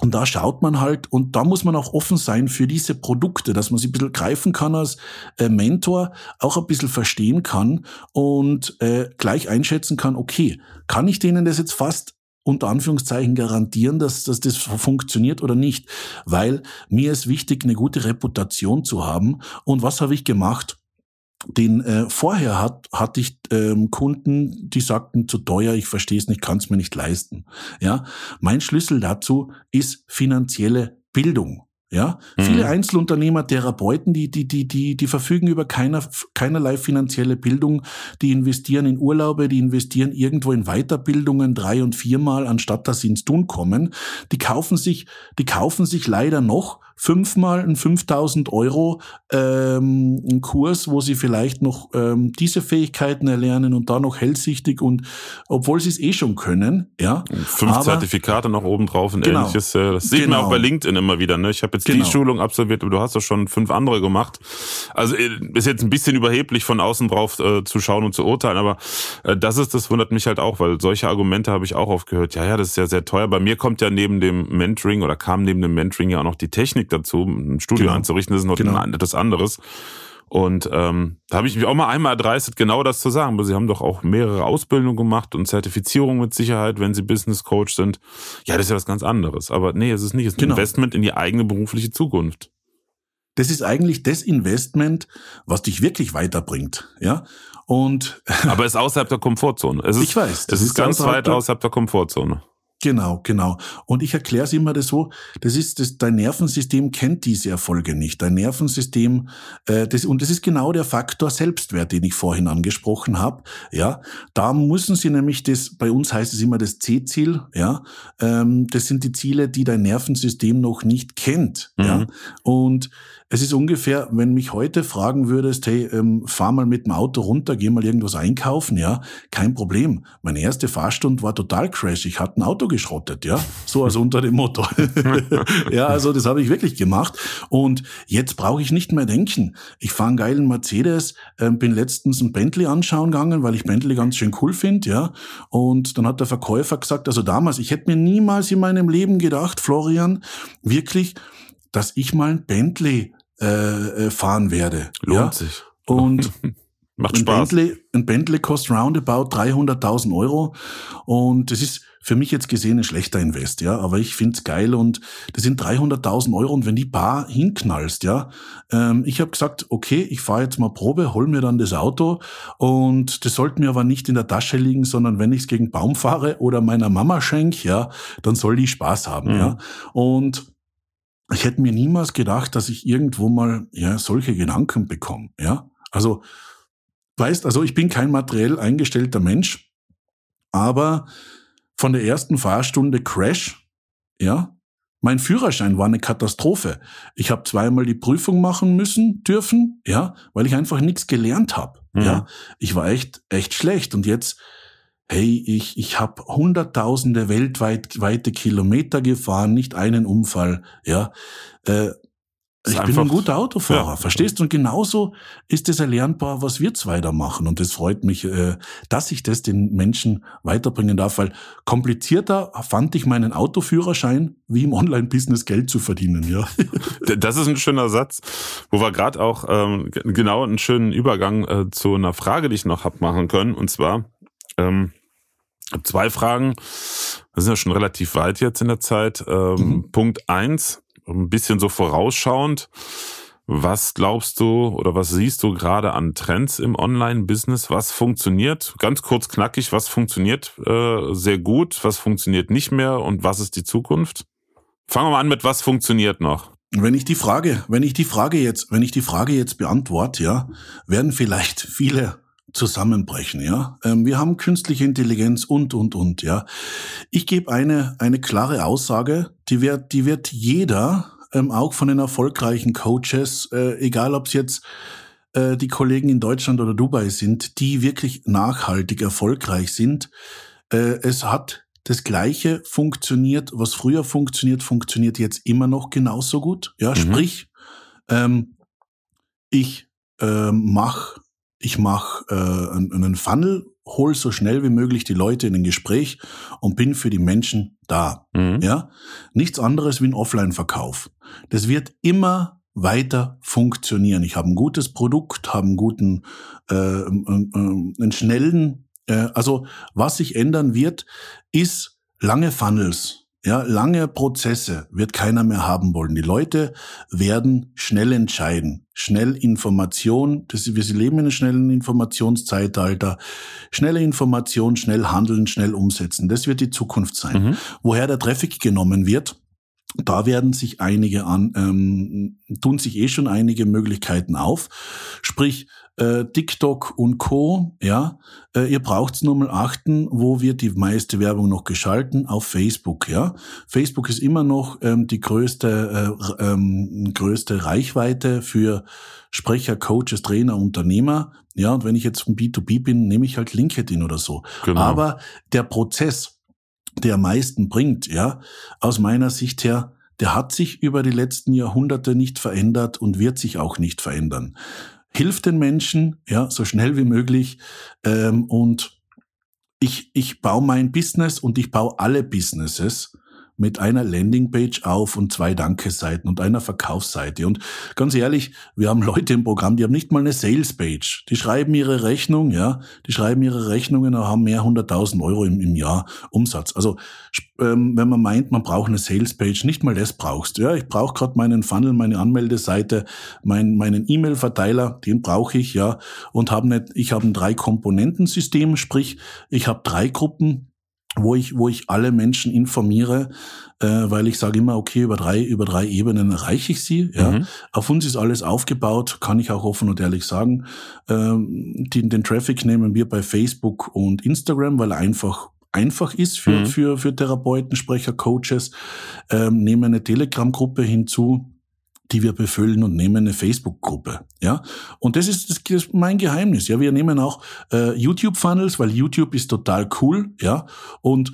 und da schaut man halt, und da muss man auch offen sein für diese Produkte, dass man sie ein bisschen greifen kann als äh, Mentor, auch ein bisschen verstehen kann und äh, gleich einschätzen kann, okay, kann ich denen das jetzt fast unter Anführungszeichen garantieren, dass, dass das funktioniert oder nicht? Weil mir ist wichtig, eine gute Reputation zu haben. Und was habe ich gemacht? Den äh, vorher hat, hatte ich ähm, Kunden, die sagten zu teuer, ich verstehe es nicht, kann es mir nicht leisten. Ja, mein Schlüssel dazu ist finanzielle Bildung. Ja, mhm. viele Einzelunternehmer, Therapeuten, die, die, die, die, die verfügen über keiner, keinerlei finanzielle Bildung. Die investieren in Urlaube, die investieren irgendwo in Weiterbildungen drei und viermal, anstatt dass sie ins Tun kommen. Die kaufen sich, die kaufen sich leider noch fünfmal ein 5000 Euro ähm, ein Kurs, wo sie vielleicht noch ähm, diese Fähigkeiten erlernen und da noch hellsichtig und obwohl sie es eh schon können, ja. Fünf aber, Zertifikate noch oben drauf und genau, ähnliches. Das sieht genau. man auch bei LinkedIn immer wieder. Ne? Ich habe jetzt genau. die Schulung absolviert, aber du hast doch schon fünf andere gemacht. Also äh, ist jetzt ein bisschen überheblich von außen drauf äh, zu schauen und zu urteilen, aber äh, das ist, das wundert mich halt auch, weil solche Argumente habe ich auch oft gehört. Ja, ja, das ist ja sehr teuer. Bei mir kommt ja neben dem Mentoring oder kam neben dem Mentoring ja auch noch die Technik dazu, ein Studio genau. einzurichten. Das ist noch genau. etwas anderes. Und ähm, da habe ich mich auch mal einmal erdreistet, genau das zu sagen. Aber sie haben doch auch mehrere Ausbildungen gemacht und Zertifizierung mit Sicherheit, wenn sie Business Coach sind. Ja, das ist ja was ganz anderes. Aber nee, es ist nicht. Es ist ein genau. Investment in die eigene berufliche Zukunft. Das ist eigentlich das Investment, was dich wirklich weiterbringt, ja. Und aber es ist außerhalb der Komfortzone. Ist, ich weiß, es ist, ist ganz weit außerhalb der Komfortzone. Genau, genau. Und ich erkläre es immer das so, das ist, das, dein Nervensystem kennt diese Erfolge nicht. Dein Nervensystem, äh, das, und das ist genau der Faktor Selbstwert, den ich vorhin angesprochen habe. Ja, da müssen sie nämlich das, bei uns heißt es immer das C-Ziel, ja, ähm, das sind die Ziele, die dein Nervensystem noch nicht kennt. Mhm. Ja. Und es ist ungefähr, wenn mich heute fragen würdest, hey, ähm, fahr mal mit dem Auto runter, geh mal irgendwas einkaufen, ja, kein Problem. Meine erste Fahrstunde war total crash. Ich hatte ein Auto geschrottet, ja, so als unter dem Motto. ja, also das habe ich wirklich gemacht. Und jetzt brauche ich nicht mehr denken. Ich fahre einen geilen Mercedes, äh, bin letztens ein Bentley anschauen gegangen, weil ich Bentley ganz schön cool finde, ja. Und dann hat der Verkäufer gesagt, also damals, ich hätte mir niemals in meinem Leben gedacht, Florian, wirklich, dass ich mal ein Bentley äh, äh, fahren werde. Lohnt ja? sich. Und Macht ein Spaß. Bentley, ein Bentley kostet roundabout 300.000 Euro und das ist für mich jetzt gesehen ein schlechter Invest, ja, aber ich find's geil und das sind 300.000 Euro und wenn die bar hinknallst, ja, ähm, ich habe gesagt, okay, ich fahre jetzt mal Probe, hol mir dann das Auto und das sollte mir aber nicht in der Tasche liegen, sondern wenn ich es gegen Baum fahre oder meiner Mama schenk, ja, dann soll die Spaß haben, mhm. ja, und ich hätte mir niemals gedacht, dass ich irgendwo mal ja solche Gedanken bekomme. Ja, also weißt, also ich bin kein materiell eingestellter Mensch, aber von der ersten Fahrstunde Crash, ja, mein Führerschein war eine Katastrophe. Ich habe zweimal die Prüfung machen müssen dürfen, ja, weil ich einfach nichts gelernt habe. Mhm. Ja, ich war echt echt schlecht und jetzt hey, ich, ich habe hunderttausende weltweit weite Kilometer gefahren, nicht einen Unfall, ja. Äh, ich bin ein guter Autofahrer, ja. verstehst du? Und genauso ist es erlernbar, was wir zwei da machen. Und das freut mich, äh, dass ich das den Menschen weiterbringen darf, weil komplizierter fand ich meinen Autoführerschein, wie im Online-Business Geld zu verdienen, ja. Das ist ein schöner Satz, wo wir gerade auch ähm, genau einen schönen Übergang äh, zu einer Frage, die ich noch hab machen können. Und zwar, ähm, Zwei Fragen. Wir sind ja schon relativ weit jetzt in der Zeit. Ähm, mhm. Punkt eins, ein bisschen so vorausschauend. Was glaubst du oder was siehst du gerade an Trends im Online-Business? Was funktioniert? Ganz kurz knackig, was funktioniert äh, sehr gut, was funktioniert nicht mehr und was ist die Zukunft? Fangen wir mal an mit was funktioniert noch. Wenn ich die Frage, wenn ich die Frage jetzt, wenn ich die Frage jetzt beantworte, ja, werden vielleicht viele zusammenbrechen, ja. Ähm, wir haben künstliche Intelligenz und, und, und, ja. Ich gebe eine, eine klare Aussage, die wird, die wird jeder, ähm, auch von den erfolgreichen Coaches, äh, egal ob es jetzt äh, die Kollegen in Deutschland oder Dubai sind, die wirklich nachhaltig erfolgreich sind. Äh, es hat das Gleiche funktioniert, was früher funktioniert, funktioniert jetzt immer noch genauso gut. Ja, mhm. sprich, ähm, ich ähm, mache ich mache äh, einen Funnel, hol so schnell wie möglich die Leute in ein Gespräch und bin für die Menschen da. Mhm. Ja, nichts anderes wie ein Offline-Verkauf. Das wird immer weiter funktionieren. Ich habe ein gutes Produkt, habe einen guten, äh, äh, einen schnellen. Äh, also was sich ändern wird, ist lange Funnels. Ja, lange Prozesse wird keiner mehr haben wollen. Die Leute werden schnell entscheiden. Schnell Information, das, wir leben in einem schnellen Informationszeitalter. Schnelle Information, schnell handeln, schnell umsetzen. Das wird die Zukunft sein. Mhm. Woher der Traffic genommen wird, da werden sich einige an, ähm, tun sich eh schon einige Möglichkeiten auf. Sprich, äh, TikTok und Co. Ja, äh, ihr braucht's nur mal achten, wo wird die meiste Werbung noch geschalten? Auf Facebook. Ja, Facebook ist immer noch ähm, die größte äh, ähm, größte Reichweite für Sprecher, Coaches, Trainer, Unternehmer. Ja, und wenn ich jetzt vom B2B bin, nehme ich halt LinkedIn oder so. Genau. Aber der Prozess der am meisten bringt, ja, aus meiner Sicht her, der hat sich über die letzten Jahrhunderte nicht verändert und wird sich auch nicht verändern. Hilft den Menschen, ja, so schnell wie möglich. Ähm, und ich, ich baue mein Business und ich baue alle Businesses mit einer Landingpage auf und zwei Dankeseiten und einer Verkaufsseite. Und ganz ehrlich, wir haben Leute im Programm, die haben nicht mal eine Salespage. Die schreiben ihre Rechnung, ja, die schreiben ihre Rechnungen und haben mehr hunderttausend Euro im, im Jahr Umsatz. Also ähm, wenn man meint, man braucht eine Salespage, nicht mal das brauchst. Ja, ich brauche gerade meinen Funnel, meine Anmeldeseite, mein, meinen E-Mail-Verteiler, den brauche ich ja und habe nicht, ich habe ein drei Komponentensystem, sprich, ich habe drei Gruppen wo ich, wo ich alle Menschen informiere, äh, weil ich sage immer, okay, über drei, über drei Ebenen erreiche ich sie. Ja. Mhm. Auf uns ist alles aufgebaut, kann ich auch offen und ehrlich sagen. Ähm, den, den Traffic nehmen wir bei Facebook und Instagram, weil einfach einfach ist für, mhm. für, für Therapeuten, Sprecher, Coaches. Ähm, nehmen eine Telegram-Gruppe hinzu die wir befüllen und nehmen eine Facebook-Gruppe. Ja, und das ist, das ist mein Geheimnis. Ja, wir nehmen auch äh, YouTube-Funnels, weil YouTube ist total cool. Ja, und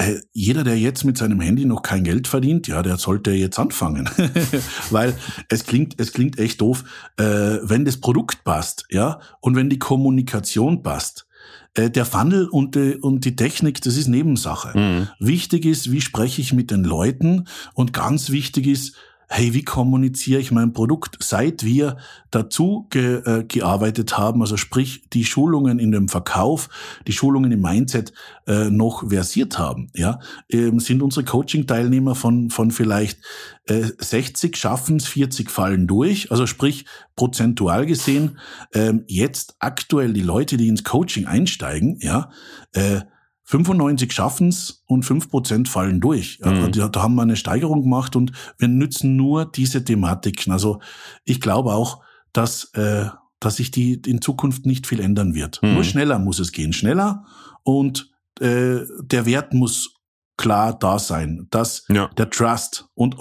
äh, jeder, der jetzt mit seinem Handy noch kein Geld verdient, ja, der sollte jetzt anfangen, weil es klingt, es klingt echt doof, äh, wenn das Produkt passt, ja, und wenn die Kommunikation passt. Äh, der Funnel und die, und die Technik, das ist Nebensache. Mhm. Wichtig ist, wie spreche ich mit den Leuten und ganz wichtig ist, hey, wie kommuniziere ich mein Produkt, seit wir dazu ge, äh, gearbeitet haben, also sprich die Schulungen in dem Verkauf, die Schulungen im Mindset äh, noch versiert haben, ja, ähm, sind unsere Coaching-Teilnehmer von, von vielleicht äh, 60 schaffen's, 40 fallen durch, also sprich prozentual gesehen, ähm, jetzt aktuell die Leute, die ins Coaching einsteigen, ja, äh, 95 schaffen's und 5% fallen durch. Mhm. Da, da haben wir eine Steigerung gemacht und wir nützen nur diese Thematiken. Also ich glaube auch, dass, äh, dass sich die in Zukunft nicht viel ändern wird. Mhm. Nur schneller muss es gehen. Schneller und äh, der Wert muss klar da sein. Dass ja. der Trust und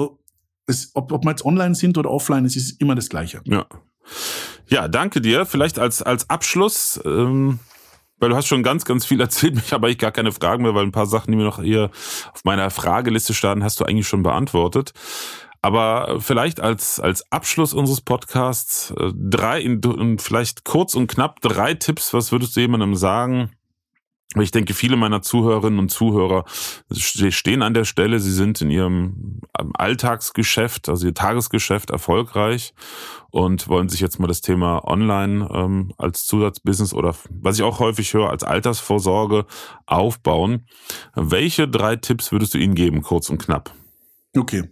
es, ob, ob wir jetzt online sind oder offline, es ist immer das Gleiche. Ja. Ja, danke dir. Vielleicht als, als Abschluss. Ähm weil du hast schon ganz, ganz viel erzählt. Ich habe eigentlich gar keine Fragen mehr, weil ein paar Sachen, die mir noch hier auf meiner Frageliste standen, hast du eigentlich schon beantwortet. Aber vielleicht als, als Abschluss unseres Podcasts äh, drei, vielleicht kurz und knapp drei Tipps. Was würdest du jemandem sagen, ich denke, viele meiner Zuhörerinnen und Zuhörer stehen an der Stelle, sie sind in ihrem Alltagsgeschäft, also ihr Tagesgeschäft erfolgreich und wollen sich jetzt mal das Thema Online ähm, als Zusatzbusiness oder was ich auch häufig höre, als Altersvorsorge aufbauen. Welche drei Tipps würdest du ihnen geben, kurz und knapp? Okay.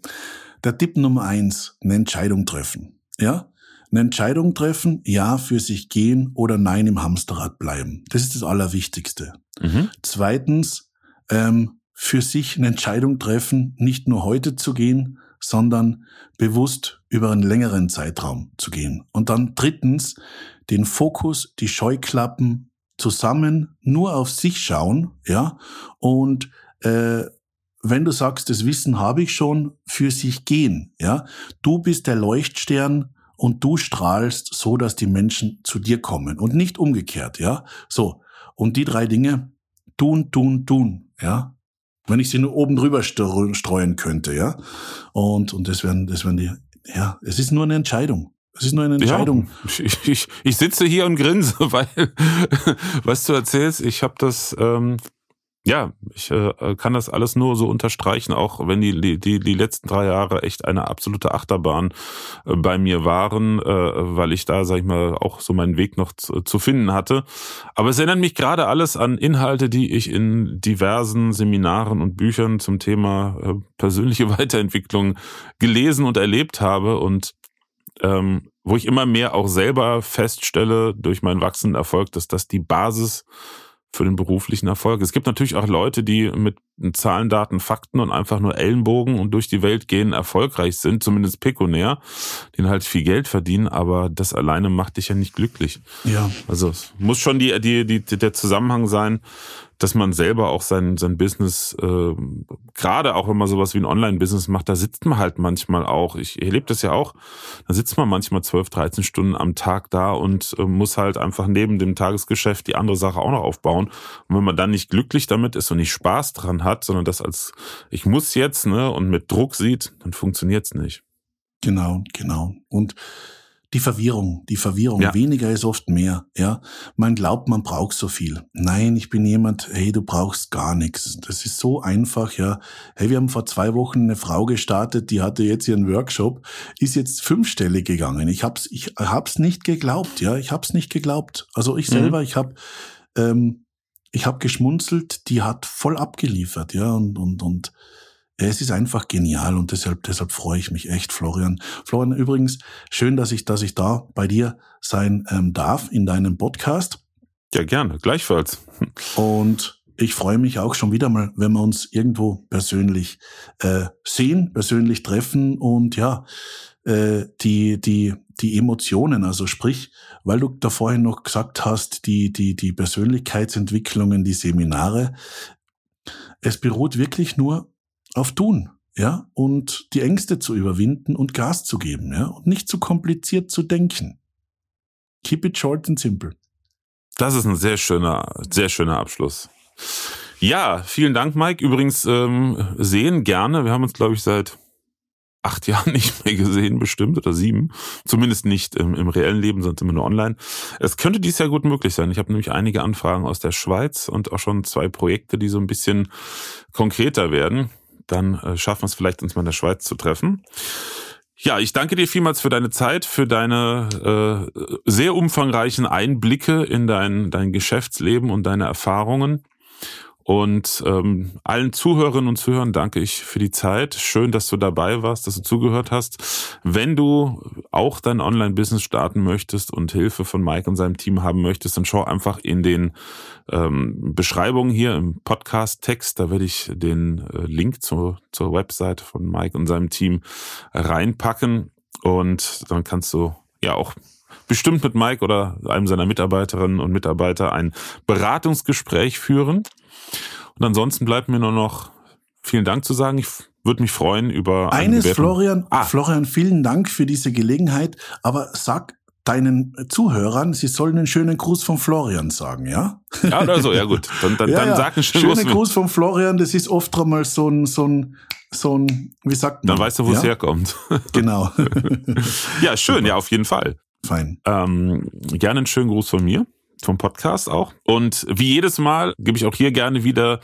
Der Tipp Nummer eins, eine Entscheidung treffen. Ja? Eine Entscheidung treffen, ja für sich gehen oder nein im Hamsterrad bleiben. Das ist das Allerwichtigste. Mhm. Zweitens, ähm, für sich eine Entscheidung treffen, nicht nur heute zu gehen, sondern bewusst über einen längeren Zeitraum zu gehen. Und dann drittens, den Fokus, die Scheuklappen zusammen nur auf sich schauen, ja, und äh, wenn du sagst, das Wissen habe ich schon, für sich gehen, ja. Du bist der Leuchtstern und du strahlst so, dass die Menschen zu dir kommen und nicht umgekehrt, ja. So. Und die drei Dinge, tun, tun, tun, ja. Wenn ich sie nur oben drüber streuen könnte, ja. Und, und das wären, das wären die, ja, es ist nur eine Entscheidung. Es ist nur eine Entscheidung. Ja, ich, ich, ich sitze hier und grinse, weil was du erzählst, ich habe das ähm, ja, ich äh, kann das alles nur so unterstreichen, auch wenn die, die, die letzten drei Jahre echt eine absolute Achterbahn äh, bei mir waren, äh, weil ich da, sag ich mal, auch so meinen Weg noch zu, zu finden hatte. Aber es erinnert mich gerade alles an Inhalte, die ich in diversen Seminaren und Büchern zum Thema äh, persönliche Weiterentwicklung gelesen und erlebt habe und ähm, wo ich immer mehr auch selber feststelle durch meinen wachsenden Erfolg, dass das die Basis für den beruflichen Erfolg. Es gibt natürlich auch Leute, die mit Zahlen, Daten, Fakten und einfach nur Ellenbogen und durch die Welt gehen erfolgreich sind, zumindest pekunär, die halt viel Geld verdienen, aber das alleine macht dich ja nicht glücklich. Ja. Also es muss schon die, die, die, der Zusammenhang sein, dass man selber auch sein, sein Business, äh, gerade auch wenn man sowas wie ein Online-Business macht, da sitzt man halt manchmal auch, ich erlebe das ja auch, da sitzt man manchmal 12, 13 Stunden am Tag da und äh, muss halt einfach neben dem Tagesgeschäft die andere Sache auch noch aufbauen. Und wenn man dann nicht glücklich damit ist und nicht Spaß dran hat, sondern das als ich muss jetzt, ne, und mit Druck sieht, dann funktioniert's nicht. Genau, genau. Und die Verwirrung, die Verwirrung. Ja. Weniger ist oft mehr. Ja, man glaubt, man braucht so viel. Nein, ich bin jemand. Hey, du brauchst gar nichts. Das ist so einfach. Ja, hey, wir haben vor zwei Wochen eine Frau gestartet, die hatte jetzt ihren Workshop, ist jetzt fünfstellig gegangen. Ich hab's, ich hab's nicht geglaubt. Ja, ich hab's nicht geglaubt. Also ich mhm. selber, mhm. ich hab, ähm, ich hab geschmunzelt. Die hat voll abgeliefert. Ja, und und und es ist einfach genial und deshalb, deshalb freue ich mich echt, Florian. Florian, übrigens, schön, dass ich, dass ich da bei dir sein ähm, darf in deinem Podcast. Ja, gerne, gleichfalls. Und ich freue mich auch schon wieder mal, wenn wir uns irgendwo persönlich äh, sehen, persönlich treffen und ja, äh, die, die, die Emotionen, also sprich, weil du da vorhin noch gesagt hast, die, die, die Persönlichkeitsentwicklungen, die Seminare, es beruht wirklich nur auf tun, ja, und die Ängste zu überwinden und Gas zu geben, ja, und nicht zu kompliziert zu denken. Keep it short and simple. Das ist ein sehr schöner, sehr schöner Abschluss. Ja, vielen Dank, Mike. Übrigens ähm, sehen gerne. Wir haben uns, glaube ich, seit acht Jahren nicht mehr gesehen, bestimmt, oder sieben. Zumindest nicht im, im reellen Leben, sonst immer nur online. Es könnte dies Jahr gut möglich sein. Ich habe nämlich einige Anfragen aus der Schweiz und auch schon zwei Projekte, die so ein bisschen konkreter werden dann äh, schaffen wir es vielleicht, uns mal in der Schweiz zu treffen. Ja, ich danke dir vielmals für deine Zeit, für deine äh, sehr umfangreichen Einblicke in dein, dein Geschäftsleben und deine Erfahrungen. Und ähm, allen Zuhörerinnen und Zuhörern danke ich für die Zeit. Schön, dass du dabei warst, dass du zugehört hast. Wenn du auch dein Online-Business starten möchtest und Hilfe von Mike und seinem Team haben möchtest, dann schau einfach in den ähm, Beschreibungen hier im Podcast-Text. Da werde ich den äh, Link zur, zur Website von Mike und seinem Team reinpacken. Und dann kannst du ja auch bestimmt mit Mike oder einem seiner Mitarbeiterinnen und Mitarbeiter ein Beratungsgespräch führen. Und ansonsten bleibt mir nur noch vielen Dank zu sagen. Ich würde mich freuen über eines, Florian. Ah. Florian, vielen Dank für diese Gelegenheit. Aber sag deinen Zuhörern, sie sollen einen schönen Gruß von Florian sagen, ja? Ja, oder so, ja gut. Dann, dann, ja, dann sag einen schönen, schönen Gruß von Florian. Das ist oft einmal so ein, so ein, so ein, wie sagt man? Dann weißt du, wo ja? es herkommt. Genau. ja, schön, ja, auf jeden Fall. Fein. Ähm, gerne einen schönen Gruß von mir vom Podcast auch. Und wie jedes Mal gebe ich auch hier gerne wieder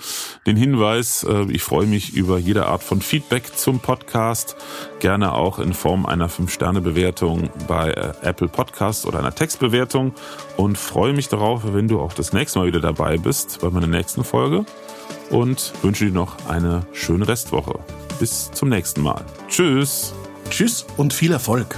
den Hinweis, äh, ich freue mich über jede Art von Feedback zum Podcast, gerne auch in Form einer 5-Sterne-Bewertung bei äh, Apple Podcast oder einer Textbewertung und freue mich darauf, wenn du auch das nächste Mal wieder dabei bist bei meiner nächsten Folge und wünsche dir noch eine schöne Restwoche. Bis zum nächsten Mal. Tschüss. Tschüss und viel Erfolg.